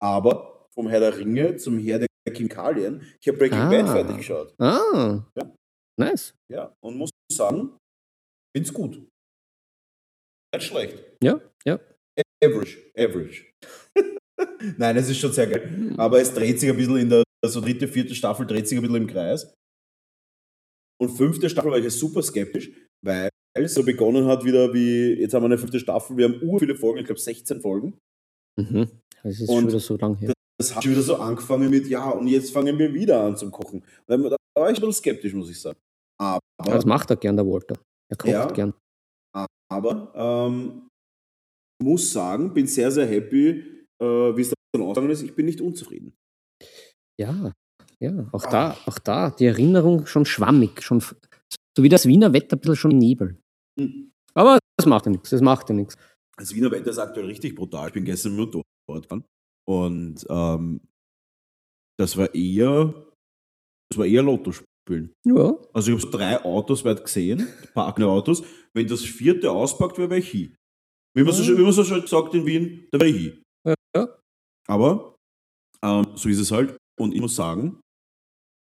Aber vom Herr der Ringe zum Herr der Chemikalien, ich habe Breaking Ah. Bad fertig geschaut. Ah. Ja. Nice. Ja, und muss sagen, find's gut. Nicht schlecht. Ja, ja. Average, average. Nein, es ist schon sehr geil. Aber es dreht sich ein bisschen in der also dritte, vierte Staffel dreht sich ein bisschen im Kreis. Und fünfte Staffel war ich super skeptisch, weil so begonnen hat wieder wie, jetzt haben wir eine fünfte Staffel, wir haben ur viele Folgen, ich glaube 16 Folgen. Mhm. Das ist Und schon wieder so lang her. Das hat schon wieder so angefangen mit, ja, und jetzt fangen wir wieder an zum Kochen. Da war ich ein bisschen skeptisch, muss ich sagen. Aber, Das macht er gern, der Walter. Er kocht Ja. gern. aber ähm, muss sagen, bin sehr, sehr happy, äh, wie es dann ausgegangen ist. Ich bin nicht unzufrieden. Ja, ja. Auch Ah. da, auch da, die Erinnerung schon schwammig, schon so wie das Wiener Wetter ein bisschen schon im Nebel. Hm. Aber das macht ja nichts, das macht ja nichts. Das Wiener Wetter ist aktuell richtig brutal. Ich bin gestern mit dem Motorrad gefahren und ähm, das war eher, das war eher Lotto spielen. Ja, Also ich habe so drei Autos weit gesehen, parkende Autos. Wenn das vierte auspackt, wäre ich hin. Wie man so, schön- wie man so schön sagt in Wien, da wäre ich hin. ja. Aber ähm, so ist es halt. Und ich muss sagen,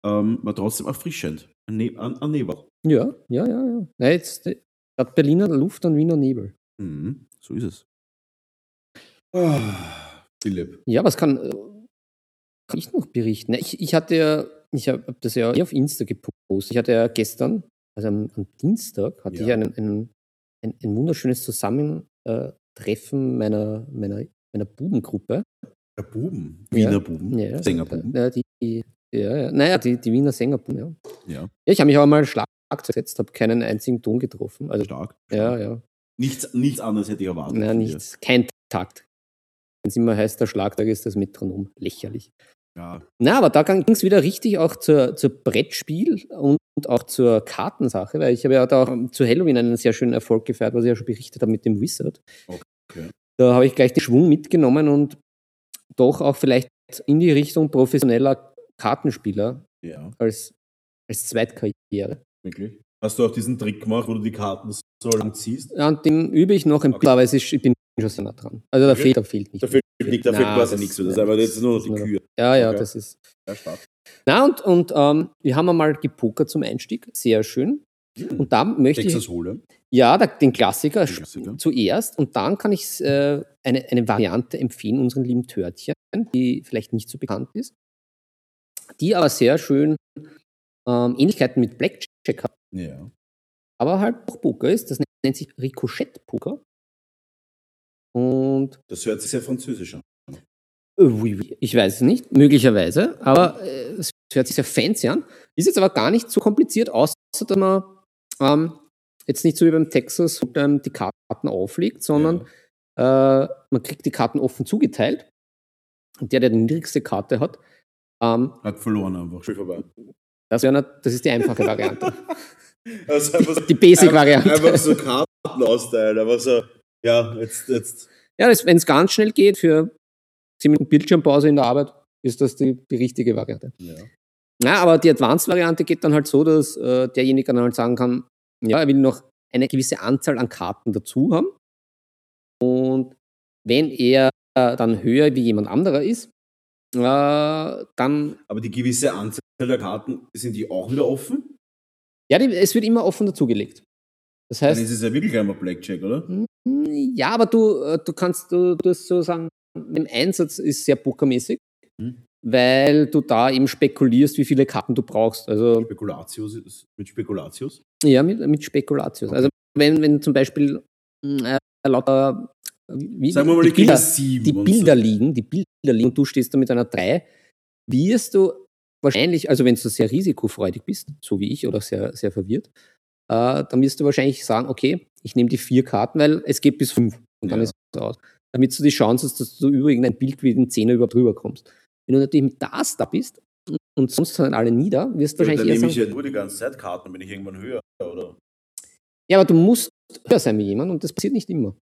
ähm, war trotzdem erfrischend. An, an, an Nebel. Ja, ja, ja, ja. Na, jetzt äh, hat Berliner Luft und Wiener Nebel. Mhm, so ist es. Ah, Philipp. Ja, was kann, äh, kann ich noch berichten? Ich, ich hatte ja, ich habe das ja eh auf Insta gepostet. Ich hatte ja gestern, also am, am Dienstag, hatte Ja. ich einen, einen ein, ein wunderschönes Zusammentreffen meiner, meiner, meiner Bubengruppe. Der Buben, Wiener Ja. Buben, Ja, Sängerbuben. Ja, die, die, ja, ja. Naja, die, die Wiener Sängerbuben, ja. Ja, ja ich habe mich aber mal Schlagzeug gesetzt, habe keinen einzigen Ton getroffen. Also, stark. ja, ja. Nichts, nichts anderes hätte ich erwartet. Na, von dir. nichts. Kein Takt. Wenn es immer heißt, der Schlagzeug ist das Metronom. Lächerlich. Ja, Na, aber da ging es wieder richtig auch zur, zur Brettspiel und auch zur Kartensache, weil ich habe ja da auch zu Halloween einen sehr schönen Erfolg gefeiert, was ich ja schon berichtet habe mit dem Wizard. Okay. Da habe ich gleich den Schwung mitgenommen und doch auch vielleicht in die Richtung professioneller Kartenspieler ja, als, als Zweitkarriere. Wirklich. Hast du auch diesen Trick gemacht, wo du die Karten so lang ziehst? An dem übe ich noch ein Okay. bisschen, aber es ist, ich bin schon sehr nah dran. Also da Okay. fehlt, da fehlt nicht. Da fehlt, nicht, da fehlt quasi nichts. Das ist ja, aber jetzt nur noch die Kühe. Ja, ja, Okay. das ist. Ja, stark. Na, und, und ähm, wir haben einmal gepokert zum Einstieg. Sehr schön. Und da möchte Texas ich, Hold'em. ja, da, den Klassiker, Den Klassiker. zuerst und dann kann ich äh, eine, eine Variante empfehlen, unseren lieben Törtchen, die vielleicht nicht so bekannt ist, die aber sehr schön ähm, Ähnlichkeiten mit Blackjack hat, Ja. aber halt auch Poker ist. Das nennt sich Ricochet-Poker. Und Das hört sich sehr französisch an. Äh, oui, oui. Ich weiß es nicht, möglicherweise, aber äh, es hört sich sehr fancy an. Ist jetzt aber gar nicht so kompliziert, außer dass man ähm, jetzt nicht so wie beim Texas ähm, die Karten auflegt, sondern äh, man kriegt die Karten offen zugeteilt. Und der, der die niedrigste Karte hat, ähm, Hat verloren einfach. Spiel vorbei. Das, wär das ist die einfache Variante. Also einfach, Die Basic-Variante. Einfach so Karten austeilen. Einfach so, ja, jetzt, jetzt. Ja, wenn es ganz schnell geht, für 10 Minuten Bildschirmpause in der Arbeit, ist das die, die richtige Variante. Ja. Ja, aber die Advanced-Variante geht dann halt so, dass äh, derjenige dann halt sagen kann, ja, er will noch eine gewisse Anzahl an Karten dazu haben. Und wenn er äh, dann höher wie jemand anderer ist, dann, Aber die gewisse Anzahl der Karten, sind die auch wieder offen? ja, die, es wird immer offen dazugelegt. Das Dann heißt, ist es ja wirklich einmal Blackjack, oder? mm, ja, aber du, äh, du kannst, du, du hast so sagen, im Einsatz ist sehr pokermäßig, Hm. weil du da eben spekulierst, wie viele Karten du brauchst. Also Spekulatius, mit Spekulatius? Ja, mit, mit Spekulatius. Okay. Also wenn, wenn zum Beispiel äh, lauter wie, Sagen wir mal, die Bilder, sieben. die Bilder so. liegen, die Bilder liegen und du stehst da mit einer 3, wirst du wahrscheinlich, also wenn du sehr risikofreudig bist, so wie ich, oder sehr, sehr verwirrt, äh, dann wirst du wahrscheinlich sagen, okay, ich nehme die vier Karten, weil es geht bis fünf und dann Ja. ist es aus. Damit du die Chance hast, dass du über irgendein Bild wie den Zehner überhaupt drüber kommst. Wenn du natürlich mit das da bist und sonst sind alle nieder, wirst du Ja, dann wahrscheinlich eher nehme ich ja nur die ganze Zeit Karten, bin ich irgendwann höher, oder? ja, aber du musst höher sein wie jemand und das passiert nicht immer.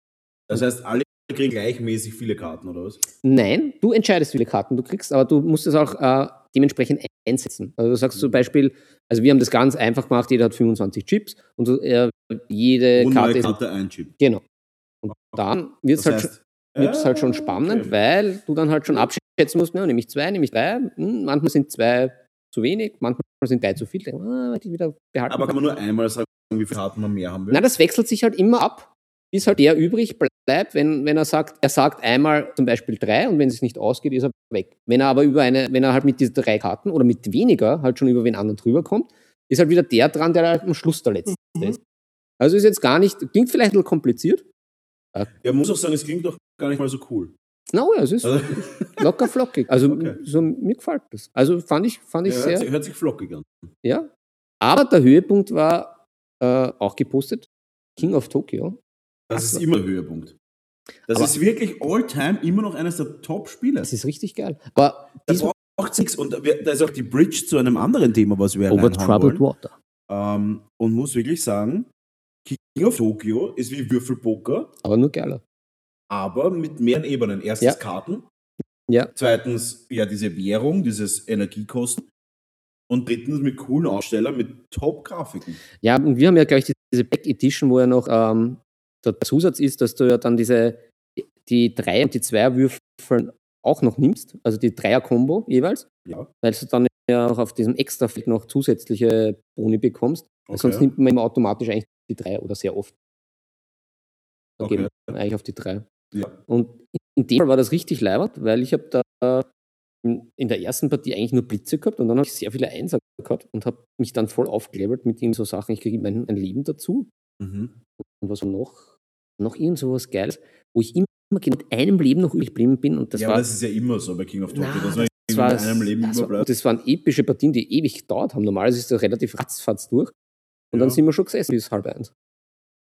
Das heißt, alle kriegen gleichmäßig viele Karten, oder was? Nein, du entscheidest, wie viele Karten du kriegst, aber du musst es auch äh, dementsprechend einsetzen. Also du sagst zum Beispiel, also wir haben das ganz einfach gemacht, jeder hat 25 Chips und so, äh, jede Und Karte. Karte ein Chip. Genau. Und dann wird es halt, heißt, wird's halt schon Ah, spannend, okay. weil du dann halt schon abschätzen musst, ja, nehme ich zwei, nehme ich drei, hm, manchmal sind zwei zu wenig, manchmal sind drei zu viel, dann, ah, die wieder behalten. Aber kann man nur einmal sagen, wie viele Karten man mehr haben will? Nein, das wechselt sich halt immer ab, bis halt der übrig bleibt, wenn, wenn er sagt, er sagt einmal zum Beispiel drei und wenn es nicht ausgeht, ist er weg. Wenn er aber über eine, wenn er halt mit diesen drei Karten oder mit weniger halt schon über wen anderen drüber kommt, ist halt wieder der dran, der halt am Schluss der Letzte Mhm. ist. Also ist jetzt gar nicht, klingt vielleicht ein bisschen kompliziert. Ja, muss auch sagen, es klingt doch gar nicht mal so cool. Na ja, es ist Also, locker flockig. Also Okay. so, mir gefällt das. Also fand ich, fand ich ja, hört, sehr, sich, hört sich flockig an. ja. Aber der Höhepunkt war äh, auch gepostet, King of Tokyo. Das Also- ist immer der Höhepunkt. Das Aber- ist wirklich all-time immer noch eines der Top-Spiele. Das ist richtig geil. Aber Da diesmal braucht nichts. Und da ist auch die Bridge zu einem anderen Thema, was wir over troubled wollen. water. Ähm, und muss wirklich sagen, King of Tokyo ist wie Würfelpoker, Aber nur geiler. aber mit mehreren Ebenen. Erstens Ja. Karten, Ja. zweitens ja diese Währung, dieses Energiekosten und drittens mit coolen Ausstellern, mit Top-Grafiken. Ja, und wir haben ja gleich diese Back Edition, wo ja noch ähm, der Zusatz ist, dass du ja dann diese die drei und die zweier Würfel auch noch nimmst, also die Dreier-Kombo jeweils, Ja, weil du dann ja auch auf diesem Extrafeld noch zusätzliche Boni bekommst. Weil Sonst okay. nimmt man immer automatisch eigentlich die drei oder sehr oft. Da Okay. eigentlich auf die drei. Ja. Und in dem Fall war das richtig leibend, weil ich habe da in der ersten Partie eigentlich nur Blitze gehabt und dann habe ich sehr viele Einser gehabt und habe mich dann voll aufgelevelt mit ihm so Sachen, ich kriege mein, ein Leben dazu. Mhm. Und was noch? Noch irgend so was Geiles, wo ich immer mit einem Leben noch übrig geblieben bin. Und das ja, war, aber das ist ja immer so bei King of Tokyo, dass man das irgendwie war, mit einem Leben also, überbleibt. das waren epische Partien, die ewig gedauert haben. Normalerweise ist das relativ ratzfatz durch. Und dann Ja. sind wir schon gesessen bis halb eins.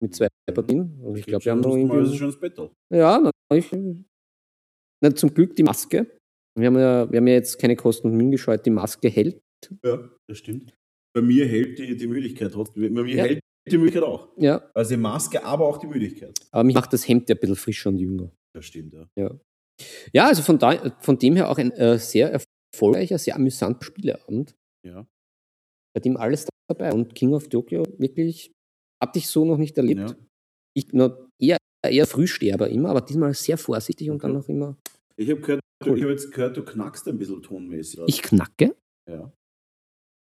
Mit zwei Partien. Und ich glaube, wir haben noch Das ist ein irgendwie. schönes Battle. Ja, na, ich, na, zum Glück die Maske. Wir haben, ja, wir haben ja jetzt keine Kosten und Mühen gescheut. Die Maske hält. Ja, das stimmt. Bei mir hält die, die Müdigkeit trotzdem. Bei mir Ja. hält die Müdigkeit auch. Ja, Also die Maske, aber auch die Müdigkeit. aber mich macht das Hemd ja ein bisschen frischer und jünger. Das stimmt, ja. Ja, also von, da, von dem her auch ein äh, sehr erfolgreicher, sehr amüsanter Spieleabend, Ja. bei dem alles dabei. Und King of Tokyo wirklich, hatte ich so noch nicht erlebt. ja. Ich na, eher, eher Frühsterber immer, aber diesmal sehr vorsichtig und dann Okay. noch immer. Ich habe gehört, Cool. ich hab jetzt gehört, du knackst ein bisschen tonmäßig. Ich knacke. Ja.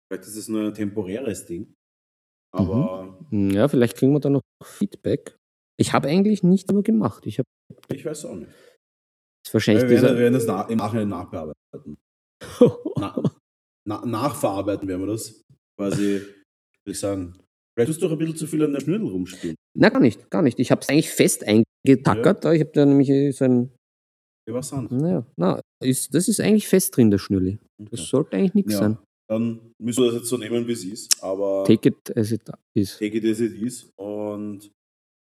Vielleicht ist es nur ein temporäres Ding. Aber Hm, Ja, vielleicht kriegen wir da noch Feedback. Ich habe eigentlich nichts mehr gemacht. Ich habe ich weiß auch nicht. ist wahrscheinlich Wir werden, wir werden das na, im Nachhinein nachbearbeiten. Na, na, nachverarbeiten werden wir das. Quasi, würde ich sagen. Vielleicht tust du doch ein bisschen zu viel an der Schnürdel rumspielen. Na, gar nicht, gar nicht. Ich habe es eigentlich fest eingetackert. da Ich habe da nämlich eh so ein. An? Naja, na, ist, das ist eigentlich fest drin, der Schnürli. Das sollte eigentlich nichts Ja. sein. Dann müssen wir das jetzt so nehmen, wie es ist. Aber Take it as it is. take it as it is. Und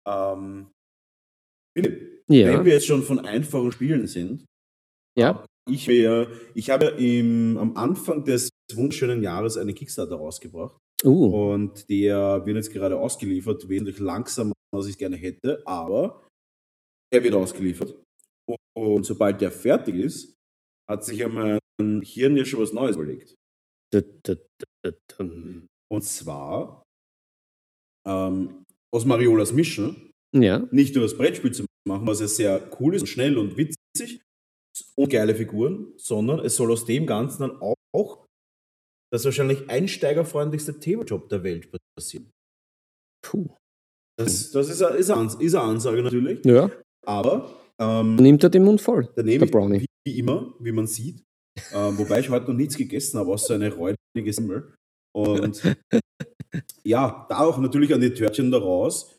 ähm, Philipp, Ja, wenn wir jetzt schon von einfachen Spielen sind, ja. ich, wär, ich habe im, am Anfang des wunderschönen Jahres einen Kickstarter rausgebracht. Uh, Und der wird jetzt gerade ausgeliefert, wesentlich langsamer, als ich gerne hätte, aber er wird ausgeliefert. Und sobald der fertig ist, hat sich ja mein Hirn ja schon was Neues überlegt. Und zwar ähm, aus Mariolas Mission ja, nicht nur das Brettspiel zu machen, was ja sehr cool ist und schnell und witzig und geile Figuren, sondern es soll aus dem Ganzen dann auch, auch das wahrscheinlich einsteigerfreundlichste Tabletop der Welt passieren. puh. Das, das ist, eine, ist, eine, ist eine Ansage natürlich, Ja, aber ähm, nimmt er den Mund voll, der ich, Brownie. wie, wie immer, wie man sieht, ähm, wobei ich heute noch nichts gegessen habe, außer eine räudige Semmel. Und ja, da auch natürlich an die Törtchen daraus.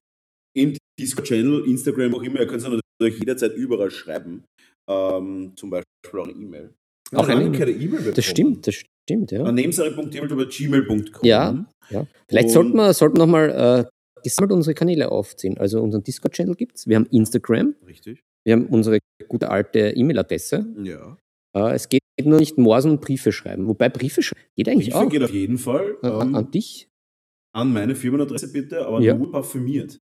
Im Discord-Channel, Instagram, auch immer, ihr könnt es natürlich jederzeit überall schreiben. Ähm, zum Beispiel auch eine E-Mail. Wir Auch eine keine E-Mail bekommen. Das stimmt, das stimmt, ja. An nebensache.tabletop.gmail.com. Ja. ja. Vielleicht Und- sollten wir, sollten wir nochmal äh, gesammelt unsere Kanäle aufziehen. Also unseren Discord-Channel gibt es, wir haben Instagram, Richtig. wir haben unsere gute alte E-Mail-Adresse. Ja. Äh, es geht nur nicht morsen und Briefe schreiben. Wobei Briefe schreiben geht eigentlich Briefe auch. geht auf jeden Fall An, an, ähm, an dich? an meine Firmenadresse bitte, aber Ja. nur parfümiert.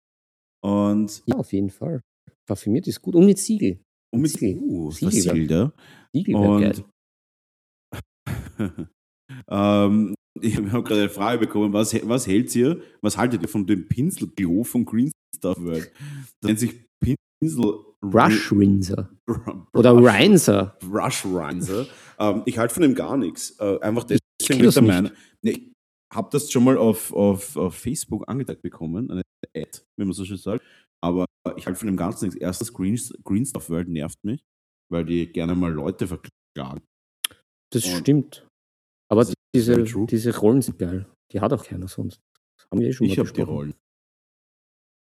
Und, Ja, auf jeden Fall. Parfümiert ist gut. Und mit Siegel. und mit Siegel. Uh, Siegel ja. Siegel. Und ähm, ich habe gerade eine Frage bekommen, was, was hält ihr, was haltet ihr von dem Pinselglow von Green Stuff World? Das nennt sich Pinsel Brush Rinser. Oder Rinser. Brush Rinser. ähm, ich halte von dem gar nichts. Äh, einfach deswegen, ich das der nicht. Meinung, nee, ich habe das schon mal auf, auf, auf Facebook angezeigt bekommen, eine Ad, wie man so schön sagt. Aber ich halte von dem Ganzen nichts. Erstens, Green, Green Stuff World nervt mich, weil die gerne mal Leute verklagen. Das Und- stimmt. Aber Das diese, diese Rollen sind geil. Die hat auch keiner sonst. Das haben wir eh schon Ich mal habe die. Rollen.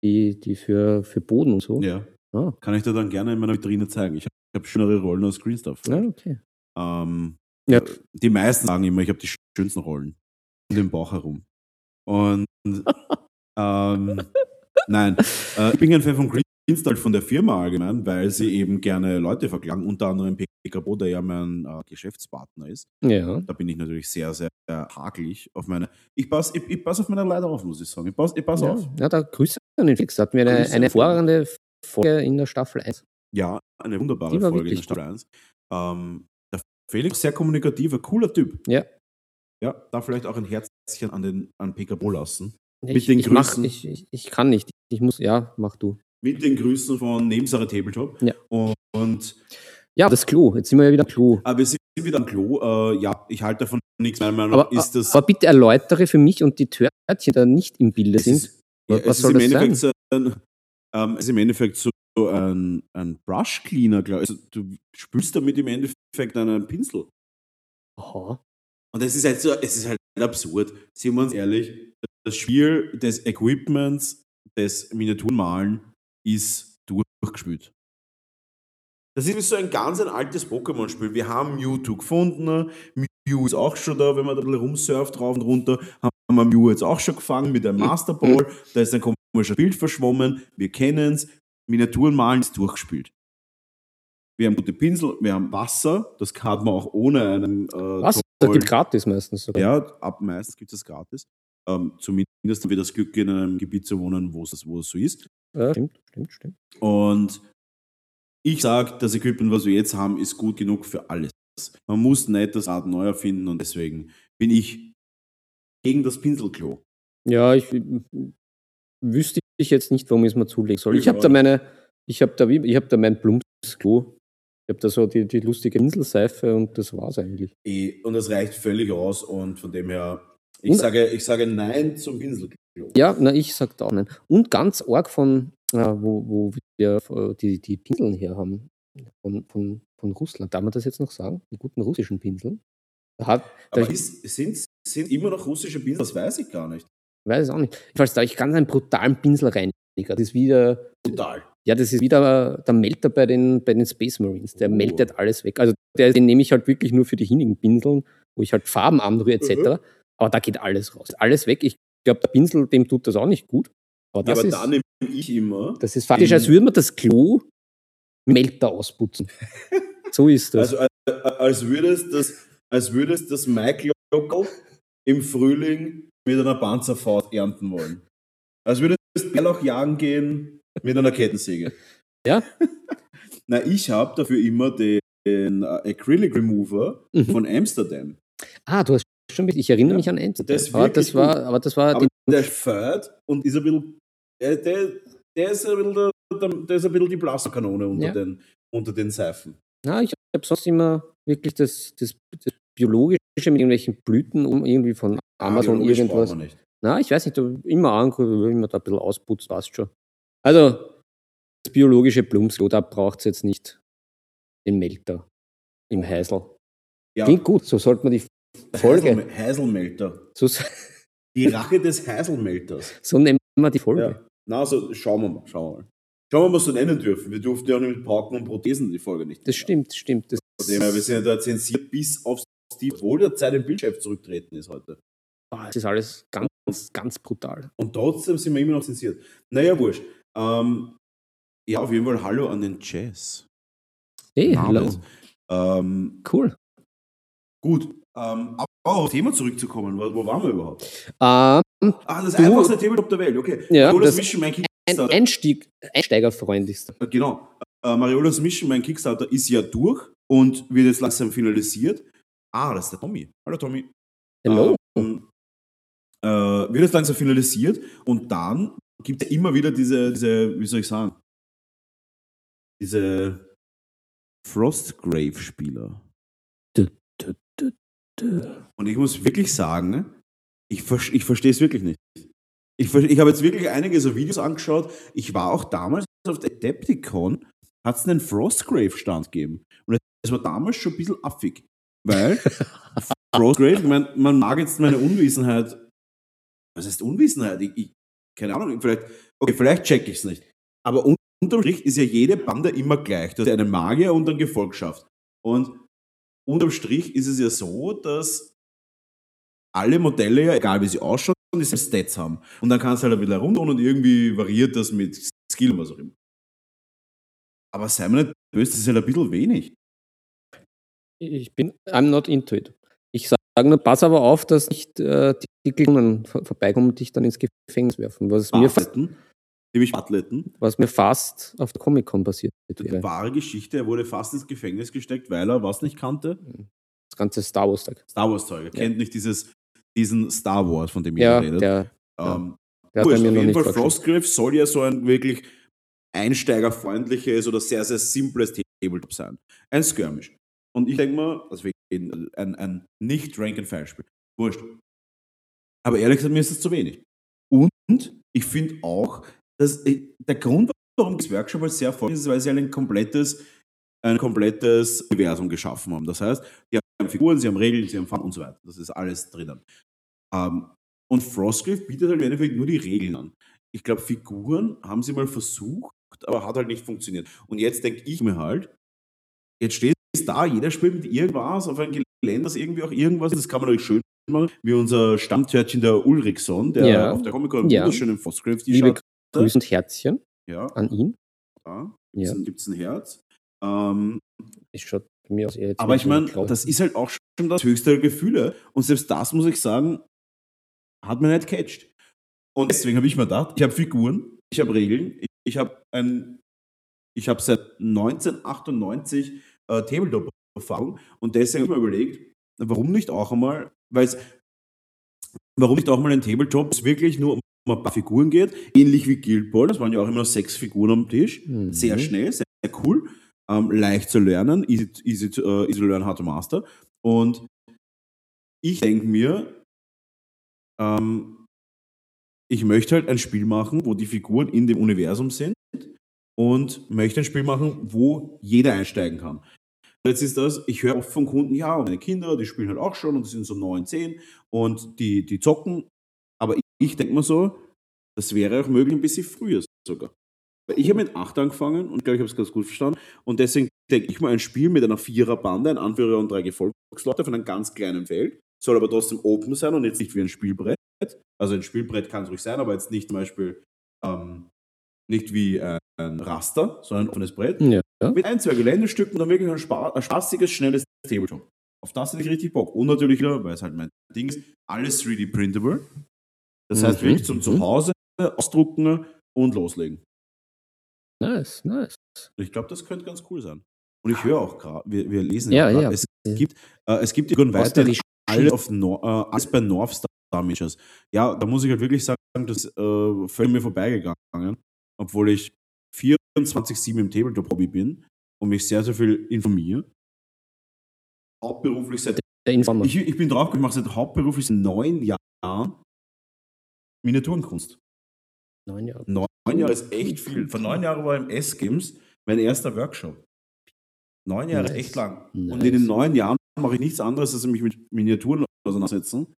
Die, die für, für Boden und so. Ja. Ah, Kann ich dir dann gerne in meiner Vitrine zeigen. Ich habe schönere Rollen als Green Stuff. ja, okay. Ähm, Ja. Die meisten sagen immer, ich habe die schönsten Rollen um den Bauch herum. Und ähm, nein, äh, ich bin ein Fan von Green Stuff von der Firma allgemein, weil sie eben gerne Leute verklagen, unter anderem PKO, der ja mein äh, Geschäftspartner ist. Ja. Da bin ich natürlich sehr, sehr, hakelig auf meine. Ich passe ich, ich pass auf meine Leute auf, muss ich sagen. Ich passe ich pass ja. auf. ja, da Grüße an den Fix. Da hatten wir eine, eine hervorragende Folge in der Staffel 1. Ja, eine wunderbare Folge in der Staffel 1. Ähm, der Felix, sehr kommunikativer, cooler Typ. Ja. Ja, da vielleicht auch ein Herzchen an den an PKO lassen. Ich, Mit den ich, mach, Grüßen. ich, ich, ich kann nicht. Ich muss, ja, mach du. Mit den Grüßen von Nebensache Tabletop. Ja. Und, und Ja, das Klo. Jetzt sind wir ja wieder am Klo. aber wir sind wieder am Klo. Äh, ja, ich halte davon nichts. Meiner Meinung nach Aber, ist das. aber bitte erläutere für mich und die Törtchen, die da nicht im Bilde sind. ist, was es ist soll im das Endeffekt so ein, ähm, es ist im Endeffekt so ein, ein Brush Cleaner, glaube ich. Also, du spülst damit im Endeffekt einen Pinsel. Aha. Und es ist halt so, es ist halt absurd. Sind wir uns ehrlich, das Spiel des Equipments das Miniaturenmalen ist durchgespielt. Das ist so ein ganz ein altes Pokémon-Spiel. Wir haben Mewtwo gefunden, Mew ist auch schon da, wenn man da ein bisschen rumsurft, rauf und runter, haben wir Mew jetzt auch schon gefangen mit einem Master Ball, da ist ein komisches Bild verschwommen, wir kennen es, Miniaturen malen ist durchgespielt. Wir haben gute Pinsel, wir haben Wasser, das kann man auch ohne einen. Äh, Wasser gibt gratis meistens sogar. Ja, ab meistens gibt es gratis. Ähm, zumindest haben wir das Glück, in einem Gebiet zu wohnen, wo es, wo es so ist. Ja, stimmt, stimmt, stimmt. Und ich sage, das Equipment, was wir jetzt haben, ist gut genug für alles. Man muss nicht das Rad neu erfinden und deswegen bin ich gegen das Pinselklo. Ja, ich wüsste ich jetzt nicht, warum ich es mir zulegen soll. Ich habe da meine, ich habe da, wie- ich habe da mein Plumpsklo. Ich habe da so die, die lustige Pinselseife und das war's eigentlich. Eh, Und das reicht völlig aus und von dem her, ich, Und- sage, ich sage Nein zum Pinselklo. Ja, na, ich sag da auch nein. Und ganz arg von, äh, wo, wo wir äh, die, die Pinseln her haben, von, von, von Russland. Darf man das jetzt noch sagen? Die guten russischen Pinseln? Da hat, da ist, sind, sind immer noch russische Pinsel? Das weiß ich gar nicht. Weiß es auch nicht. Jedenfalls da ich ganz einen brutalen Pinselreiniger. Das ist wieder, Total. ja, das ist wieder der Melter bei den, bei den Space Marines. Der Oh. meldet alles weg. Also der, den nehme ich halt wirklich nur für die hinnigen Pinseln, wo ich halt Farben anrühre etc. Mhm. Aber da geht alles raus. Alles weg. Ich glaube, der Pinsel, dem tut das auch nicht gut. Aber Ja, das aber ist, da nehme ich immer. Das ist faktisch, als würde man das Klo Melter ausputzen. so ist das. Also äh, als würdest das, als würdest das Mike im Frühling mit einer Panzerfaust ernten wollen. Als würdest du Bärlauch jagen gehen mit einer Kettensäge. Ja. Na, ich habe dafür immer den äh, Acrylic Remover Mhm. von Amsterdam. ah, du hast schon mit, ich erinnere Ja, mich an Amsterdam. das aber, das war, aber das war, Aber der fährt und ist ein bisschen. Der, der, der, ist, ein bisschen der, der, ist ein bisschen die Plasmakanone unter, Ja. den, unter den Seifen. na, ich habe sonst immer wirklich das, das, das Biologische mit irgendwelchen Blüten um irgendwie von Amazon Biologisch irgendwas. man nicht. Na, ich weiß nicht, immer angucken, immer da ein bisschen ausputzt, passt schon. Also, das biologische Blumsklo, da braucht es jetzt nicht den Melter im Heisel. Ja, Klingt gut, so sollte man die Folge, Heisel- Heiselmelter. so, Die Rache des Heiselmelters. so nennen wir die Folge. Ja. Na, also schauen wir mal, schauen wir mal. Schauen wir mal, was wir so nennen dürfen. Wir durften ja auch nicht mit Pauken und Prothesen die Folge nicht. Das stimmt, stimmt. Das, Von dem her, wir sind ja da zensiert bis auf Steve, obwohl der Zeit im Bildchef zurücktreten ist heute. Das ist alles ganz, ganz brutal. Und trotzdem sind wir immer noch zensiert. Naja, wurscht. Ähm, ja, auf jeden Fall Hallo an den Jazz. Hey, hallo. Ähm, Cool. gut. Ähm, aber auf Thema zurückzukommen, wo, wo waren wir überhaupt? Ähm, Ah, das Du- einfachste Tabletop der Welt, okay. Ja, Mariolas das- Mission, mein ein Kickstarter. Einstieg, einsteigerfreundlichster. Äh, Genau. Äh, Mariolas Mission, mein Kickstarter, ist ja durch und wird jetzt langsam finalisiert. Ah, das ist der Tommy. Hallo Tommy. Hello. Ähm, äh, wird jetzt langsam finalisiert und dann gibt es immer wieder diese, diese, wie soll ich sagen, diese Frostgrave-Spieler. Und ich muss wirklich sagen, ich, ver- ich verstehe es wirklich nicht. Ich, ich habe jetzt wirklich einige so Videos angeschaut. Ich war auch damals auf der Adepticon, hat es einen Frostgrave-Stand gegeben. Und das war damals schon ein bisschen affig. Weil Frostgrave, ich mein, man mag jetzt meine Unwissenheit. Was heißt Unwissenheit? Ich, ich, keine Ahnung, vielleicht, okay, vielleicht check ich es nicht. Aber un- unterm Strich ist ja jede Bande immer gleich. Du hast einen Magier und eine Gefolgschaft. Und unterm Strich ist es ja so, dass alle Modelle ja, egal wie sie ausschauen, diese Stats haben. Und dann kannst du halt ein bisschen herumtun und irgendwie variiert das mit Skill und was auch immer. Aber sei mir nicht böse, das ist halt ein bisschen wenig. Ich bin, I'm not into it. Ich sage nur, pass aber auf, dass nicht äh, die Klingen vor- vorbeikommen und dich dann ins Gefängnis werfen, was mir, fast, nämlich Athleten, was mir fast auf der Comic-Con passiert wäre. wahre Geschichte, er wurde fast ins Gefängnis gesteckt, weil er was nicht kannte. Das ganze Star Wars-Tag. Star Wars Zeug. Er Ja. kennt nicht dieses, diesen Star Wars, von dem Ja, jeder redet. der, ähm, der hat Wurscht, bei mir auf noch jeden nicht Fall. Frostgrave soll ja so ein wirklich einsteigerfreundliches oder sehr, sehr simples Tabletop sein. Ein Skirmish. Und ich denke mal, also wirklich ein, ein nicht Rank-and-File-Spiel. Wurscht. Aber ehrlich gesagt, mir ist das zu wenig. Und ich finde auch, dass äh, der Grund, warum das Workshop halt sehr erfolgreich ist, ist, weil sie ein komplettes, ein komplettes Universum geschaffen haben. Das heißt, die haben Figuren, sie haben Regeln, sie haben Fun und so weiter. Das ist alles drinnen. Ähm, und Frostgrave bietet halt im Endeffekt nur die Regeln an. ich glaube, Figuren haben sie mal versucht, aber hat halt nicht funktioniert. Und jetzt denke ich mir halt, jetzt steht es da, jeder spielt mit irgendwas auf ein Gelände, das irgendwie auch irgendwas, das kann man euch schön machen, wie unser Stammtörtchen der Ulrichson, der Ja. auf der Comic-Con Ja. wunderschönen Fosgrave Liebe T-Shirt Grüße und Herzchen ja, an ihn. da Ja. gibt es ein Herz. Ähm, Ich schaut mir aus eher jetzt aber ich meine, das ist halt auch schon das höchste der Gefühle. Und selbst das, muss ich sagen, hat mir nicht catcht. Und deswegen habe ich mir gedacht, ich habe Figuren, ich habe Regeln, ich, ich habe ein, ich habe seit 1998 äh, Tabletop-Erfahrung und deswegen habe ich mir überlegt, warum nicht auch einmal, weil es, warum nicht auch mal ein Tabletop, wirklich nur um ein paar Figuren geht, ähnlich wie Guild Ball, das waren ja auch immer sechs Figuren am Tisch, Mhm. sehr schnell, sehr, sehr cool, ähm, leicht zu lernen, easy, easy, to, äh, easy to learn, how to master. Und ich denke mir, ähm, ich möchte halt ein Spiel machen, wo die Figuren in dem Universum sind und möchte ein Spiel machen, wo jeder einsteigen kann. Jetzt ist das, ich höre oft von Kunden, ja, meine Kinder, die spielen halt auch schon und sind so 9, 10 und die, die zocken. Aber ich, ich denke mir so, das wäre auch möglich ein bisschen früher sogar. Weil ich habe mit 8 angefangen und glaube, ich habe es ganz gut verstanden. Und deswegen denke ich mal, ein Spiel mit einer Viererbande, ein Anführer und drei Gefolgsleute auf einem ganz kleinen Feld, soll aber trotzdem open sein und jetzt nicht wie ein Spielbrett. Also ein Spielbrett kann es ruhig sein, aber jetzt nicht zum Beispiel ähm, nicht wie ein, ein Raster, sondern ein offenes Brett. Ja. Mit ein, zwei Geländestücken und dann wirklich ein, spa ein spaßiges, schnelles Tabletop. Auf das hätte ich richtig Bock. Und natürlich, weil es halt mein Ding ist, alles 3D-printable. Das heißt Mhm, wirklich zum mhm. Zuhause ausdrucken und loslegen. Nice, nice. Ich glaube, das könnte ganz cool sein. Und ich höre auch gerade, wir, wir lesen Ja, grad, ja. es gibt, äh, es gibt irgendwann weiter alle auf Nor äh, alles bei North Star Measures. Ja, da muss ich halt wirklich sagen, das ist äh, völlig mir vorbeigegangen, obwohl ich 24-7 im Tabletop-Hobby bin und mich sehr, sehr viel informiere. Hauptberuflich seit Der Informer. ich, ich bin drauf gemacht, seit hauptberuflich seit neun Jahren Miniaturenkunst. Neun Jahre. Neun Jahre ist echt viel. Vor neun Jahren war im S-Games mein erster Workshop. Neun Jahre ist Nice. echt lang. Und Nice. in den neun Jahren mache ich nichts anderes, als mich mit Miniaturen auseinandersetzen.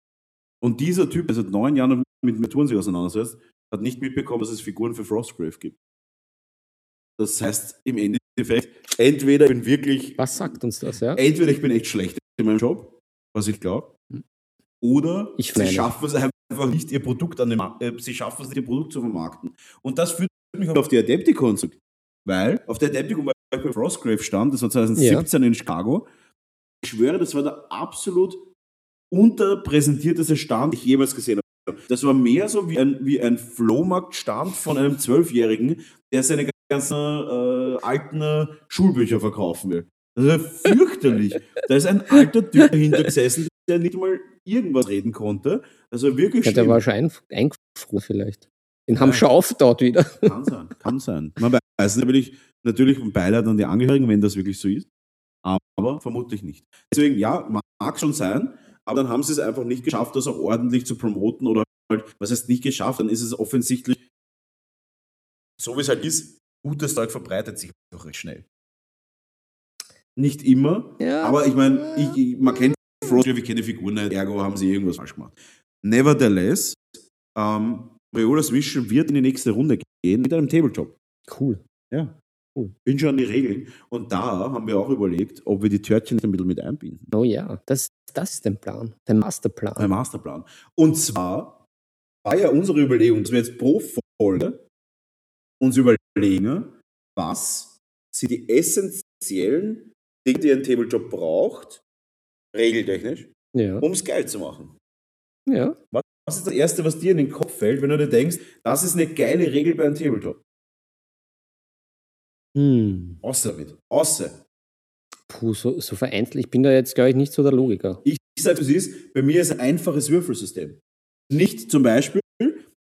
Und dieser Typ, der seit neun Jahren mit Miniaturen sich auseinandersetzt, hat nicht mitbekommen, dass es Figuren für Frostgrave gibt. Das heißt, im Endeffekt, entweder ich bin wirklich Was sagt uns das, ja? entweder ich bin echt schlecht in meinem Job, was ich glaube, oder Ich sie schaffen es einfach nicht, ihr Produkt an den äh, sie schaffen es nicht, ihr Produkt zu vermarkten. Und das führt mich auf die Adepticon zurück. Weil auf der Adepticon war ich bei Frostgrave stand, das war 2017 in Chicago. Ich schwöre, das war der absolut unterpräsentierteste Stand, den ich jemals gesehen habe. Das war mehr so wie ein, wie ein Flohmarktstand von einem Zwölfjährigen, der seine ganzen äh, alten äh, Schulbücher verkaufen will. Das ist ja fürchterlich. da ist ein alter Typ dahinter gesessen, der nicht mal irgendwas reden konnte. Also wirklich Ja, der war schon ein, eingefroren vielleicht. Den haben Ja. schon aufgetaut wieder. Kann sein, kann sein. Man weiß natürlich, natürlich ein Beileid an die Angehörigen, wenn das wirklich so ist. Aber vermutlich nicht. Deswegen, ja, mag schon sein, aber dann haben sie es einfach nicht geschafft, das auch ordentlich zu promoten oder halt, was heißt nicht geschafft, dann ist es offensichtlich, so wie es halt ist, gutes Zeug verbreitet sich auch recht schnell. Nicht immer, Ja. aber ich meine, ich, ich, man kennt Frostgrave, ich kenne die Figuren nicht, ergo haben sie irgendwas falsch gemacht. Nevertheless, ähm, Violas Vision wird in die nächste Runde gehen mit einem Tabletop. Cool. Ja. Cool. Bin schon an die Regeln. Und da haben wir auch überlegt, ob wir die Törtchen ein bisschen mit einbinden. Oh ja, das, das ist der Plan. Der Masterplan. Ein Masterplan. Und zwar war ja unsere Überlegung, dass wir jetzt pro Folge uns überlegen, was sind die essentiellen Dinge, die ein Tabletop braucht, regeltechnisch, Ja. um es geil zu machen. ja. Was ist das Erste, was dir in den Kopf fällt, wenn du dir denkst, das ist eine geile Regel bei einem Tabletop? Hm. Außer mit. Außer. Puh, so, so vereinzelt. Ich bin da jetzt, glaube ich, nicht so der Logiker. Ich, ich sage, es ist, bei mir ist ein einfaches Würfelsystem. Nicht zum Beispiel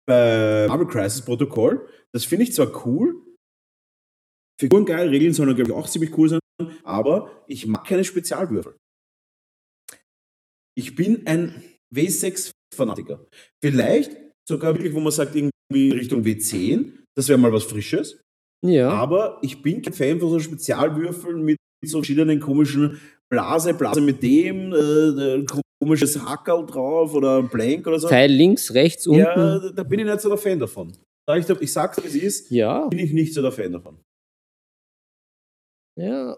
bei Marvel Crisis Protokoll. Das finde ich zwar cool, Figuren geil, Regeln sollen, glaube ich, auch ziemlich cool sein, aber ich mag keine Spezialwürfel. Ich bin ein W6-Fanatiker. Vielleicht sogar wirklich, wo man sagt, irgendwie Richtung W10, das wäre mal was Frisches. Ja. Aber ich bin kein Fan von so Spezialwürfeln mit so verschiedenen komischen Blase, Blase mit dem, äh, äh, komisches Hackerl drauf oder Blank oder so. Pfeil links, rechts, unten. Ja, da bin ich nicht so der Fan davon. Sag ich, ich sag's, wie es ist, Ja, bin ich nicht so der Fan davon. ja.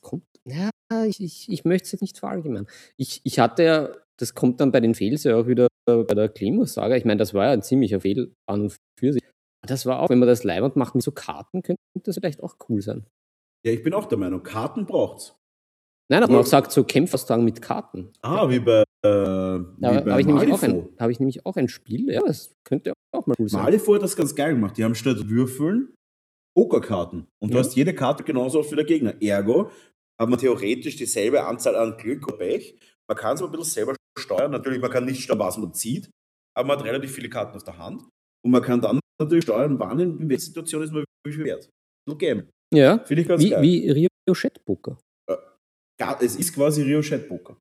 Kommt, ja, ich, ich, ich möchte es jetzt nicht verallgemeinern. Ich, ich hatte ja, das kommt dann bei den Fails ja auch wieder bei der Klimo-Saga. Ich meine, das war ja ein ziemlicher Fail an und für sich. Das war auch, wenn man das Leibwand macht mit so Karten, könnte das vielleicht auch cool sein. Ja, ich bin auch der Meinung, Karten braucht's. Nein, aber man auch sagt so Kämpferstragen mit Karten. Ah, wie bei, äh, Da habe ich, nämlich auch ein- hab ich nämlich auch ein Spiel. Ja, das könnte auch mal cool sein. Malifaux hat das ganz geil gemacht. Die haben statt Würfeln Pokerkarten. Und du Ja. hast jede Karte genauso oft wie der Gegner. Ergo hat man theoretisch dieselbe Anzahl an Glück und Pech. Man kann es ein bisschen selber steuern. Natürlich, man kann nicht steuern, was man zieht, aber man hat relativ viele Karten auf der Hand. Und man kann dann natürlich steuern, wann in welcher Situation ist man wie viel wert. Ein Game. Ja, Finde ich ganz wie, geil. wie Ricochet Poker. Ja, es ist quasi Rio Chat Poker.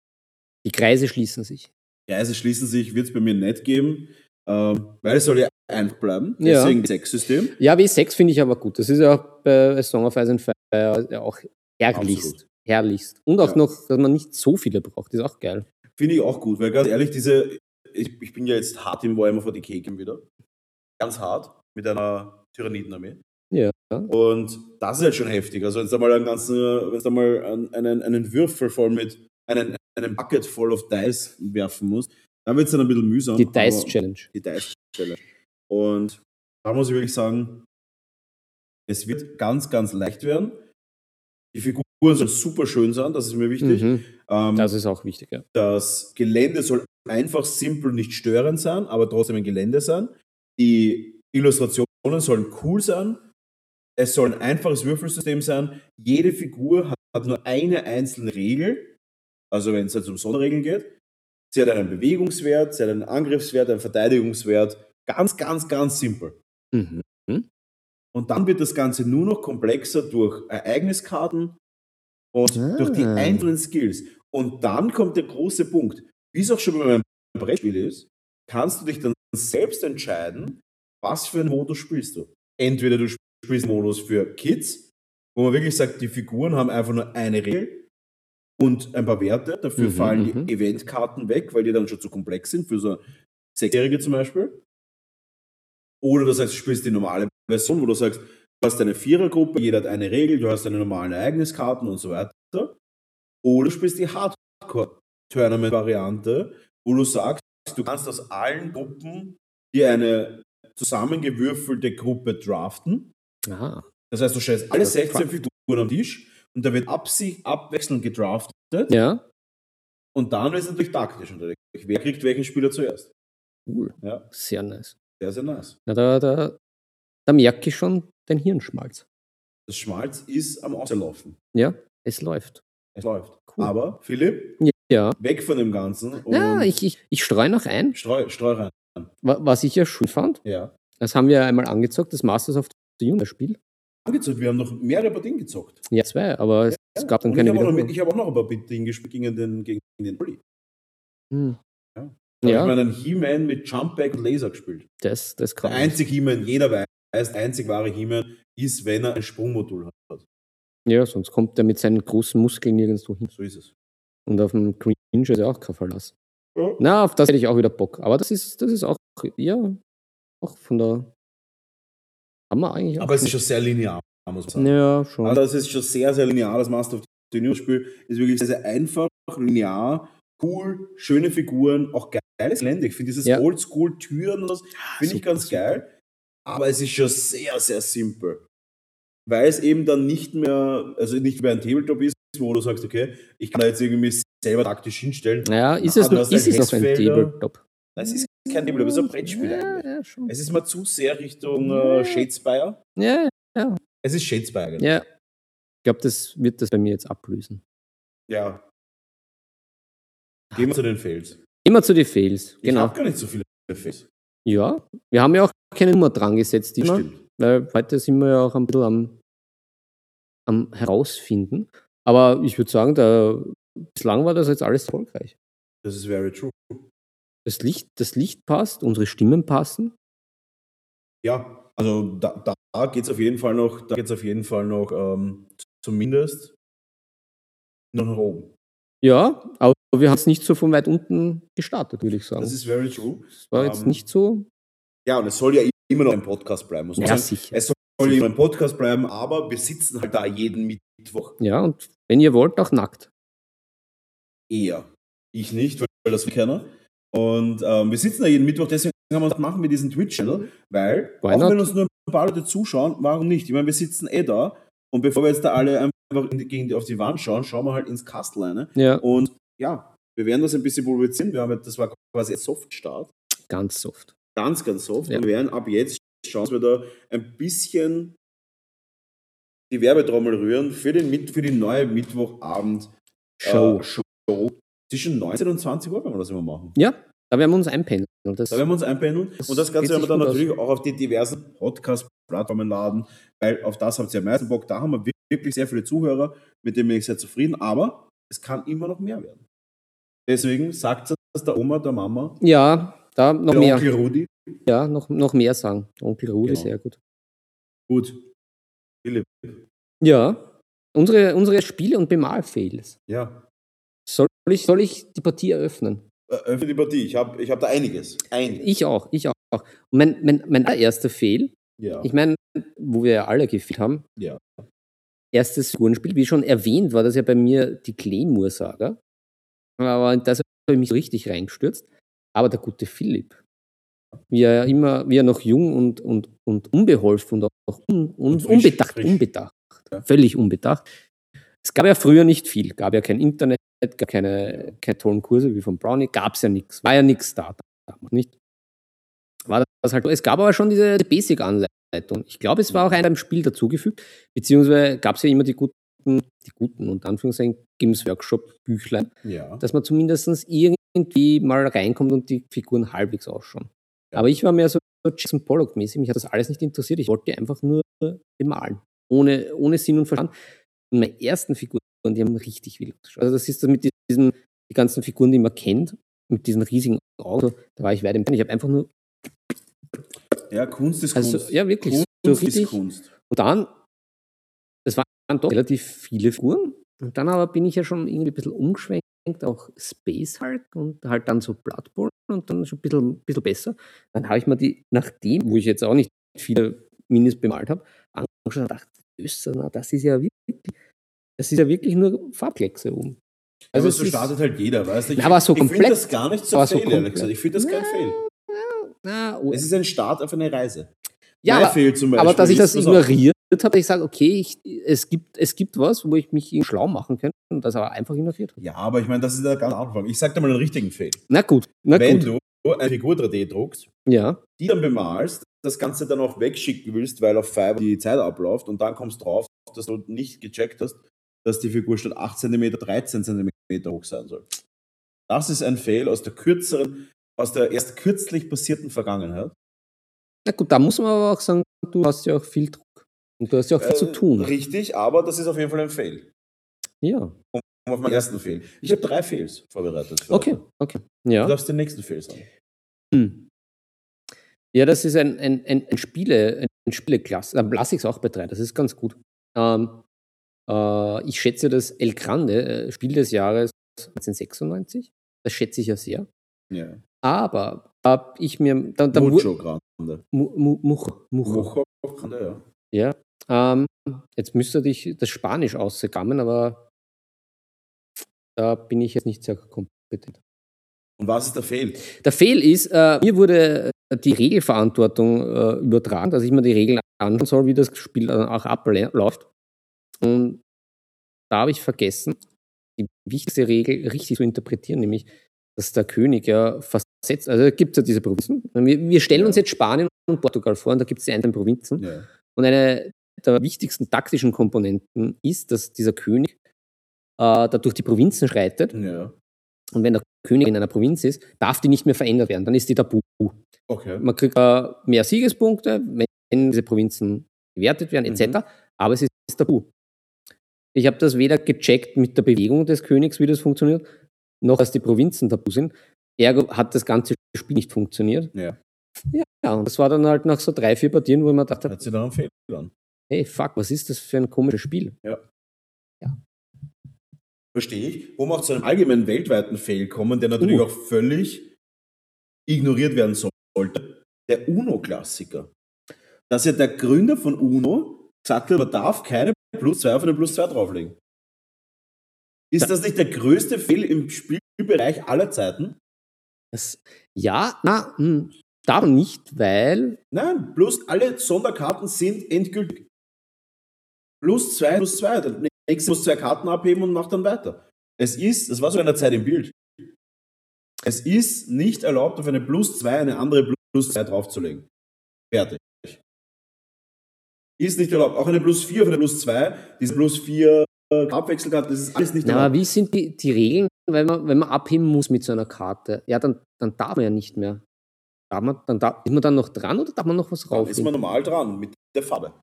Die Kreise schließen sich. Kreise schließen sich, wird es bei mir nicht geben, ähm, weil es soll ja einfach bleiben. Ja. Deswegen Sechs-System. Ja, W6 finde ich aber gut. Das ist ja auch bei Song of Ice and Fire ja auch herrlichst. Absolut. Herrlichst. Und auch Ja. noch, dass man nicht so viele braucht. ist auch geil. Finde ich auch gut, weil ganz ehrlich, diese, ich, ich bin ja jetzt hart im Warhammer 40k Game wieder. Ganz hart, mit einer Tyrannidenarmee. Ja. Und das ist halt schon heftig. Also wenn du mal einen ganzen, wenn du mal einen, einen, Würfel voll mit, einen, einen Bucket voll of Dice werfen musst, dann wird es dann ein bisschen mühsam. Die Dice Challenge. die Dice Challenge. Und da muss ich wirklich sagen, es wird ganz, ganz leicht werden. Die Figuren sollen super schön sein, das ist mir wichtig. Mhm. Ähm, Das ist auch wichtig, ja. das Gelände soll einfach simpel, nicht störend sein, aber trotzdem ein Gelände sein. Die Illustrationen sollen cool sein. Es soll ein einfaches Würfelsystem sein. Jede Figur hat, nur eine einzelne Regel. Also wenn es jetzt um Sonderregeln geht. Sie hat einen Bewegungswert, sie hat einen Angriffswert, einen Verteidigungswert. Ganz, ganz, ganz simpel. Mhm. Und dann wird das Ganze nur noch komplexer durch Ereigniskarten und Ah. durch die einzelnen Skills. Und dann kommt der große Punkt. Wie es auch schon bei meinem Brettspiel ist, kannst du dich dann selbst entscheiden, was für einen Modus spielst du. Entweder du spielst einen Modus für Kids, wo man wirklich sagt, die Figuren haben einfach nur eine Regel und ein paar Werte. Dafür Mhm, fallen mhm. die Eventkarten weg, weil die dann schon zu komplex sind, für so Sechsjährige zum Beispiel. Oder du sagst, du spielst die normale Version, wo du sagst, du hast eine Vierergruppe, jeder hat eine Regel, du hast deine normalen Ereigniskarten und so weiter. Oder du spielst die Hardcore-Tournament-Variante, wo du sagst, du kannst aus allen Gruppen dir eine zusammengewürfelte Gruppe draften. Aha. Das heißt, du stellst alle Das ist 16 Draft. Figuren am Tisch und da wird absicht abwechselnd gedraftet. Ja, Und dann ist es natürlich taktisch unterlegt. Wer kriegt welchen Spieler zuerst? cool. Ja, Sehr nice. sehr, sehr nice. Na, da, da, da merke ich schon den Hirnschmalz. Das Schmalz ist am Auslaufen. Ja, es läuft. Es läuft. Cool. Aber, Philipp, Ja, weg von dem Ganzen ja ich, ich, ich streue noch ein, streu, streu rein. wa- was ich ja schön fand. Ja. Das haben wir einmal angezockt, das Masters of the Universe Spiel. Angezockt, wir haben noch mehrere Partien gezockt. Ja, zwei, aber es, es gab dann keine ich habe auch, noch Wiederholung. mit- ich hab auch noch ein paar Partien gespielt gegen den, gegen den Olli. Hm. Ja. Da Ja, habe ich meinen He-Man mit Jumpback und Laser gespielt. das, das Der kann ich. einzige He-Man, jeder weiß, der einzig wahre He-Man ist, wenn er ein Sprungmodul hat. Ja, sonst kommt er mit seinen großen Muskeln nirgendwo hin. So ist es. Und auf dem Green Ninja ist ja auch kein Verlass. Ja. Na, auf das hätte ich auch wieder Bock. Aber das ist, das ist auch, ja, auch von der. Haben wir eigentlich. Aber es ist schon sehr linear, muss man sagen. Ja, schon. Also es ist schon sehr, sehr linear. Das Master of the Universe Spiel ist wirklich sehr, sehr einfach, linear, cool, schöne Figuren, auch geiles Gelände. Ich finde dieses Ja. Oldschool-Türen und das finde ich ganz super. geil. Aber es ist schon sehr, sehr simpel. Weil es eben dann nicht mehr, also nicht mehr ein Tabletop ist, wo du sagst, okay, ich kann da jetzt irgendwie selber taktisch hinstellen. Naja, ist Na, es, noch, hast ist es noch ein. Tabletop? Das ist kein Tabletop, es ist ein Brettspiel ja, ja, schon. Es ist mal zu sehr Richtung Ja. äh, Shadespire. Ja, Es ist Shadespire, genau. ja. Ich glaube, das wird das bei mir jetzt ablösen. ja. Gehen wir zu den Fails. Immer zu den Fails. Ich Genau. habe gar nicht so viele Fails. Ja, wir haben ja auch keine Nummer dran gesetzt, immer, stimmt. weil heute sind wir ja auch ein bisschen am, am Herausfinden. Aber ich würde sagen, da, bislang war das jetzt alles erfolgreich. Das ist very true. Das Licht, das Licht passt, unsere Stimmen passen. Ja, also da, da geht es auf jeden Fall noch, da geht's auf jeden Fall noch ähm, zumindest noch nach oben. Ja, aber wir haben es nicht so von weit unten gestartet, würde ich sagen. Das ist very true. Das war jetzt ähm, nicht so. Ja, und es soll ja immer noch ein Podcast bleiben. Muss man Ja, sagen. sicher. Es soll immer ein Podcast bleiben, aber wir sitzen halt da jeden Mittwoch Ja, und wenn ihr wollt, auch nackt. eher. Ich nicht, weil das keiner. Und ähm, wir sitzen da jeden Mittwoch, deswegen haben wir machen wir diesen Twitch-Channel, weil, Why auch not? wenn uns nur ein paar Leute zuschauen, warum nicht? Ich meine, wir sitzen eh da und bevor wir jetzt da alle einfach in die, gegen die, auf die Wand schauen, schauen wir halt ins Kastel rein. Ja, Und ja, wir werden das ein bisschen publizieren. Wir haben, das war quasi ein Softstart. ganz soft. Ganz, ganz soft. Ja. Und wir werden ab jetzt schauen, dass wir da ein bisschen die Werbetrommel rühren für, den, für die neue Mittwochabend Show. Äh, Show. Zwischen 19 und 20 Uhr werden wir das immer machen. Ja, da werden wir uns einpendeln. Das, Da werden wir uns einpendeln. Das Und das Ganze werden wir dann natürlich auch auf die diversen Podcast-Plattformen laden, weil auf das habt ihr am meisten Bock. Da haben wir wirklich sehr viele Zuhörer, mit denen bin ich sehr zufrieden. Aber es kann immer noch mehr werden. Deswegen sagt es der Oma, der Mama, ja, da noch der mehr. Onkel Rudi. Ja, noch, noch mehr sagen. Onkel Rudi, Genau. sehr gut. Gut. Philipp. Ja, unsere, unsere Spiele- und Bemalfails. Ja. Soll ich, soll ich die Partie eröffnen? Äh, Öffne die Partie. Ich habe ich hab da einiges. Einiges. Ich auch, ich auch. Und mein, mein, mein allererster Fail, ja. ich meine, wo wir ja alle gefehlt haben, ja. erstes Figurenspiel, wie schon erwähnt, war das ja bei mir die Claymore-Saga. Aber das habe ich mich richtig reingestürzt. Aber der gute Philipp, wie er immer, wie er noch jung und, und, und unbeholfen und auch un, un, unbedacht, unbedacht, Ja. völlig unbedacht. Es gab ja früher nicht viel, gab ja kein Internet, gab keine, keine tollen Kurse wie von Brownie, gab es ja nichts, war ja nichts da damals nicht. War das halt, es gab aber schon diese Basic-Anleitung. Ich glaube, es war auch ein beim Spiel dazugefügt, beziehungsweise gab es ja immer die guten, die guten und Anführungszeichen Games Workshop Büchlein, ja. dass man zumindest irgendwie mal reinkommt und die Figuren halbwegs ausschauen. Ja. Aber ich war mehr so Jason Pollock-mäßig, mich hat das alles nicht interessiert. Ich wollte einfach nur bemalen. Ohne, ohne Sinn und Verstand. Meine ersten Figuren, die haben richtig wild ausgeschaut. Also das ist das mit diesen, die ganzen Figuren, die man kennt, mit diesen riesigen Augen, da war ich weit im Ich habe einfach nur, ja, Kunst ist also Kunst. ja wirklich, Kunst so ist richtig. Kunst. Und dann, das waren doch relativ viele Figuren. Und dann aber bin ich ja schon irgendwie ein bisschen umgeschwenkt, auch Space Hulk und halt dann so Bloodborne und dann schon ein bisschen, bisschen besser. Dann habe ich mir die, nachdem, wo ich jetzt auch nicht viele Minis bemalt habe, angeschaut und dachte, Öster, na, das ist ja wirklich, das ist ja wirklich nur Farbkleckse oben. Also, es so startet halt jeder, weißt du? Ich, Na, aber so ich finde das gar nicht so aber so komplett- gesagt. Ich finde das kein Fail. Na, oh, Es ist ein Start auf eine Reise. ja, aber, Beispiel aber dass ich das ignoriert habe, ich sage, okay, ich, es, gibt, es gibt was, wo ich mich schlau machen könnte und das aber einfach ignoriert habe. Ja, aber ich meine, das ist der ganz Anfang. Ich sag dir mal einen richtigen Fail. Na gut, na Wenn gut. du eine Figur 3D druckst, Ja, die dann bemalst, das Ganze dann auch wegschicken willst, weil auf Fiverr die Zeit abläuft und dann kommst drauf, dass du nicht gecheckt hast, dass die Figur statt 8 cm 13 cm hoch sein soll. Das ist ein Fail aus der kürzeren, aus der erst kürzlich passierten Vergangenheit. Na gut, da muss man aber auch sagen, du hast ja auch viel Druck. Und du hast ja auch viel zu Äh, tun. Richtig, aber das ist auf jeden Fall ein Fail. Ja. Um auf meinen ersten Fail. Ich habe drei Fails vorbereitet. Okay, heute. okay. Du Ja. darfst den nächsten Fail sagen. Hm. Ja, das ist ein, ein, ein, ein Spiele, ein Spieleklasse. Da lasse ich es auch bei drei, das ist ganz gut. Ähm, äh, ich schätze das El Grande, äh, Spiel des Jahres 1996. Das schätze ich ja sehr. Ja. Aber habe ich mir. Da, da Mucho Grande. Mu, mu, Mucho, Mucho. Mucho Grande, ja. Ja. Ähm, jetzt müsste dich das Spanisch ausgegangen, aber da bin ich jetzt nicht sehr kompetent. Und was ist der Fail? Der Fehl ist, äh, mir wurde die Regelverantwortung äh, übertragen, dass ich mir die Regeln anschauen soll, wie das Spiel dann auch abläuft. Und da habe ich vergessen, die wichtigste Regel richtig zu interpretieren, nämlich, dass der König ja versetzt, also gibt es ja diese Provinzen. Wir, wir stellen uns Ja. jetzt Spanien und Portugal vor und da gibt es die einzelnen Provinzen. Ja. Und eine der wichtigsten taktischen Komponenten ist, dass dieser König äh, da durch die Provinzen schreitet. ja. Und wenn der König in einer Provinz ist, darf die nicht mehr verändert werden. Dann ist die tabu. Okay. Man kriegt äh, mehr Siegespunkte, wenn diese Provinzen gewertet werden, etc. Mhm. Aber es ist tabu. Ich habe das weder gecheckt mit der Bewegung des Königs, wie das funktioniert, noch dass die Provinzen tabu sind. Ergo hat das ganze Spiel nicht funktioniert. Ja. Ja, und das war dann halt nach so drei, vier Partien, wo ich mir gedacht habe, Hat sie da einen an? hey, fuck, was ist das für ein komisches Spiel? Verstehe ich. Um auch zu einem allgemeinen weltweiten Fail kommen, der natürlich Uh. auch völlig ignoriert werden sollte. Der UNO-Klassiker. dass ja der Gründer von UNO gesagt hat, man darf keine Plus 2 auf eine Plus 2 drauflegen. Ist das nicht der größte Fehl im Spielbereich aller Zeiten? Das, ja, na, hm, da nicht, weil. Nein, bloß alle Sonderkarten sind endgültig. Plus 2, plus 2. Nächste muss zwei Karten abheben und macht dann weiter. Es ist, das war so in der Zeit im Bild. Es ist nicht erlaubt, auf eine Plus 2 eine andere Plus 2 draufzulegen. Fertig. Ist nicht erlaubt. Auch eine Plus 4 auf eine Plus 2, diese Plus 4 äh, Abwechselkarte, das ist alles nicht Na, erlaubt. aber wie sind die, die Regeln, wenn man, wenn man abheben muss mit so einer Karte? Ja, dann, dann darf man ja nicht mehr. Darf man, dann darf, ist man dann noch dran oder darf man noch was Dann ist man normal dran mit der Farbe.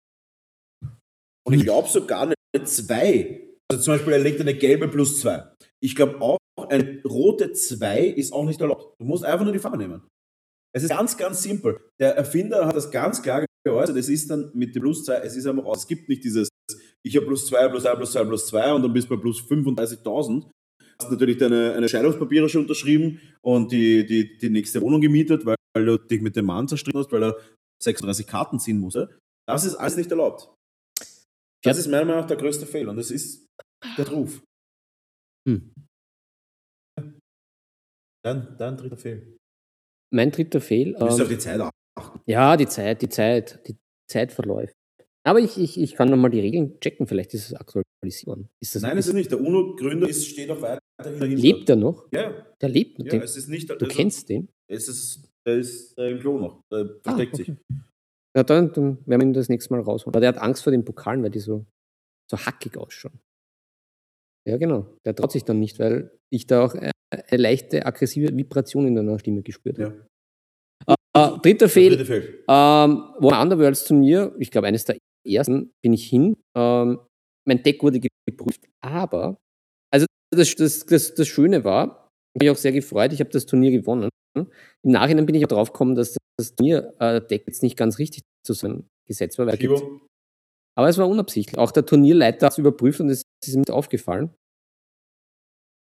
Und ich glaube sogar eine 2. Also zum Beispiel, er legt eine gelbe plus 2. Ich glaube auch, eine rote 2 ist auch nicht erlaubt. Du musst einfach nur die Farbe nehmen. Es ist ganz, ganz simpel. Der Erfinder hat das ganz klar geäußert. Es ist dann mit dem plus 2, es ist einfach aus. Es gibt nicht dieses, ich habe plus 2, plus 2, plus 2, plus 2 und dann bist du bei plus 35.000. Du hast natürlich deine eine Scheidungspapiere schon unterschrieben und die, die, die nächste Wohnung gemietet, weil, weil du dich mit dem Mann zerstritten hast, weil er 36 Karten ziehen musste. Das ist alles nicht erlaubt. Das ist meiner Meinung nach der größte Fehler und das ist der Ruf. Hm. Dann, dann dritter Fehler. Mein dritter Fehl. Du musst Ähm, auf die Zeit achten. ja, die Zeit, die Zeit, die Zeit verläuft. Aber ich, ich, ich kann nochmal die Regeln checken, vielleicht ist es aktualisiert worden. Ist das, Nein, es ist nicht. Der UNO-Gründer steht auch weiterhin dahinter. lebt er noch? Ja, Der lebt noch. ja, den, es ist nicht. du also, kennst den? Es ist, der ist äh, im Klo noch. Der Ah, versteckt sich. Ja, dann, dann werden wir ihn das nächste Mal rausholen. Aber der hat Angst vor den Pokalen, weil die so, so hackig ausschauen. Ja, genau. Der traut sich dann nicht, weil ich da auch äh, eine leichte aggressive Vibration in deiner Stimme gespürt habe. Ja. Äh, dritter Fehl, dritte ähm, wo ein Underworlds Turnier, ich glaube eines der ersten, bin ich hin. Ähm, mein Deck wurde geprüft, aber, also das, das, das, das Schöne war, ich habe mich auch sehr gefreut, ich habe das Turnier gewonnen. Im Nachhinein bin ich auch drauf gekommen, dass das Turnier-Deck jetzt nicht ganz richtig zusammengesetzt war, weil gibt's- Schibo, aber es war unabsichtlich. Auch der Turnierleiter hat es überprüft und es ist ihm nicht aufgefallen.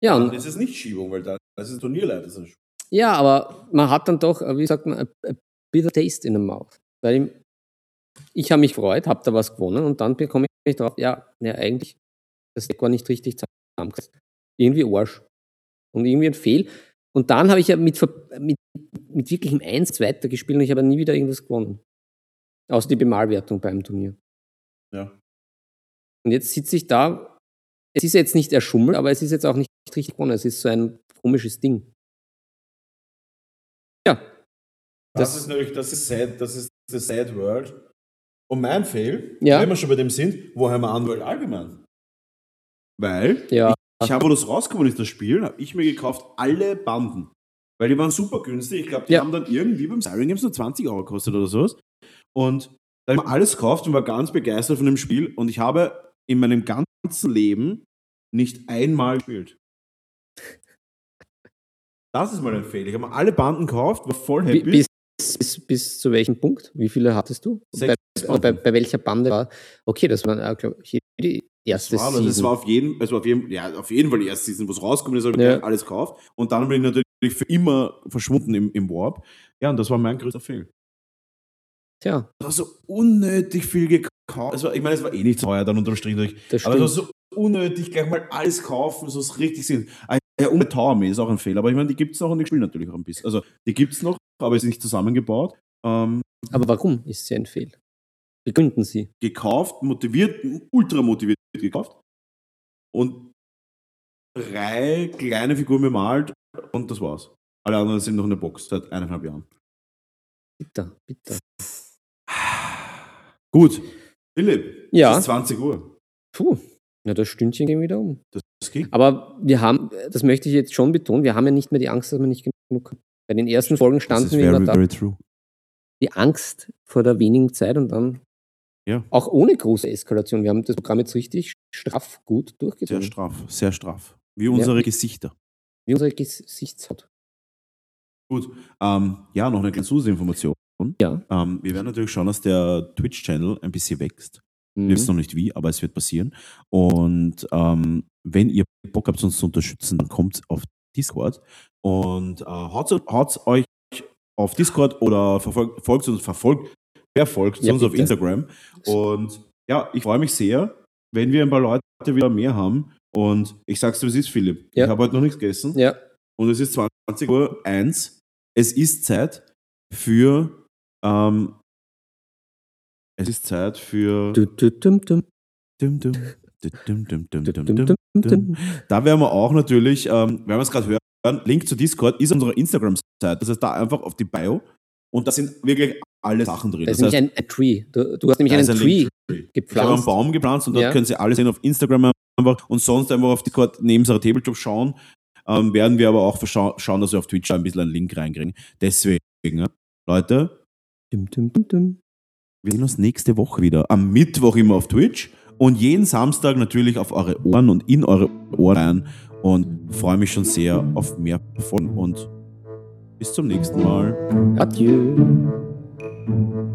Ja, und das ist nicht Schiebung, weil da, das ist Turnierleiter. Das ist Ja, aber man hat dann doch, äh, wie sagt man, a, a bitter taste in the mouth. Weil ich, ich habe mich gefreut, habe da was gewonnen und dann bekomme ich drauf, ja, ja, eigentlich, das Deck war nicht richtig zusammengesetzt. Irgendwie Arsch. Und irgendwie ein Fehl. Und dann habe ich ja mit, mit, mit wirklichem 1 weiter gespielt und ich habe nie wieder irgendwas gewonnen. Außer die Bemalwertung beim Turnier. Ja. Und jetzt sitze ich da, es ist jetzt nicht erschummelt, aber es ist jetzt auch nicht richtig gewonnen. Es ist so ein komisches Ding. Ja. Das, Das- ist natürlich, das ist sad, das ist the sad world. Und mein Fail, Ja. wenn wir schon bei dem sind, wo haben wir Anwalt allgemein? Weil Ja. Ich habe, wo das rausgekommen ist, das Spiel, habe ich mir gekauft alle Banden. Weil die waren super günstig. Ich glaube, die Ja. haben dann irgendwie beim Siren Games nur 20 Euro gekostet oder sowas. Und da habe ich mir alles gekauft und war ganz begeistert von dem Spiel. Und ich habe in meinem ganzen Leben nicht einmal gespielt. Das ist mal ein Fehler. Ich habe mir alle Banden gekauft, war voll happy. Bis, bis, bis zu welchem Punkt? Wie viele hattest du? Bei, bei, bei welcher Bande war? Okay, das war, äh, glaub ich, die erste Das war, das Season. war auf jeden, also auf jeden, ja, auf jeden Fall die erste Season, wo es rausgekommen ist, habe ich Ja. alles gekauft. Und dann bin ich natürlich für immer verschwunden im, im Warp. Ja, und das war mein größter Fehler. Tja, Das war so unnötig viel gekauft. Es war, ich meine, es war eh nicht teuer dann unterm Strich. durch. das Aber es war so unnötig, gleich mal alles kaufen, so es richtig sind. Ja, um Tower ist auch ein Fehler, aber ich meine, die gibt es noch und die spielen natürlich auch ein bisschen. Also, die gibt es noch, aber ist nicht zusammengebaut. Ähm, Aber warum ist sie ein Fehl? Begründen Sie. gekauft, motiviert, ultra motiviert gekauft und drei kleine Figuren bemalt und das war's. Alle anderen sind noch in der Box seit eineinhalb Jahren. Bitter, bitter. Gut, Philipp, Ja. es ist 20 Uhr. Puh, ja, das Stündchen gehen wieder um. Das, ging. Aber wir haben, das möchte ich jetzt schon betonen, wir haben ja nicht mehr die Angst, dass wir nicht genug haben. Bei den ersten Folgen standen wir immer da, true. die Angst vor der wenigen Zeit und dann Ja. auch ohne große Eskalation. Wir haben das Programm jetzt richtig straff gut Sehr durchgezogen. straff, sehr straff. Wie unsere Gesichter. Wie unsere Gesichtshaut. Gut, ähm, ja, noch eine kleine Zusatzinformation. Ja. Ähm, wir werden natürlich schauen, dass der Twitch-Channel ein bisschen wächst. Mhm. Wir wissen noch nicht wie, aber es wird passieren. Und ähm, wenn ihr Bock habt, uns zu unterstützen, dann kommt auf Discord und äh, haut, haut euch auf Discord oder verfolgt, folgt uns, verfolgt wer folgt ja, uns bitte. auf Instagram. Und ja, ich freue mich sehr, wenn wir ein paar Leute wieder mehr haben. Und ich sag's dir, was ist, Philipp. Ja. Ich habe heute noch nichts gegessen. Ja. Und es ist 20 Uhr 1. Es ist Zeit für. Ähm, es ist Zeit für. Da werden wir auch natürlich, ähm, wenn wir es gerade hören, Link zu Discord ist unsere Instagram-Seite. Das ist da einfach auf die Bio. Und da sind wirklich alle Sachen drin. Das ist Das heißt, nämlich ein, ein Tree. Du, du hast nämlich da einen ein Tree Linktree. Ich habe einen gepflanzt. Baum gepflanzt und dort Ja. können Sie alles sehen auf Instagram einfach und sonst einfach auf Discord neben unserer Tabletop schauen. Ähm, werden wir aber auch schauen, dass wir auf Twitch ein bisschen einen Link reinkriegen. Deswegen, ja, Leute, dum, dum, dum. wir sehen uns nächste Woche wieder. Am Mittwoch immer auf Twitch und jeden Samstag natürlich auf eure Ohren und in eure Ohren rein. Und freue mich schon sehr auf mehr davon. Und bis zum nächsten Mal. Adieu. thank you.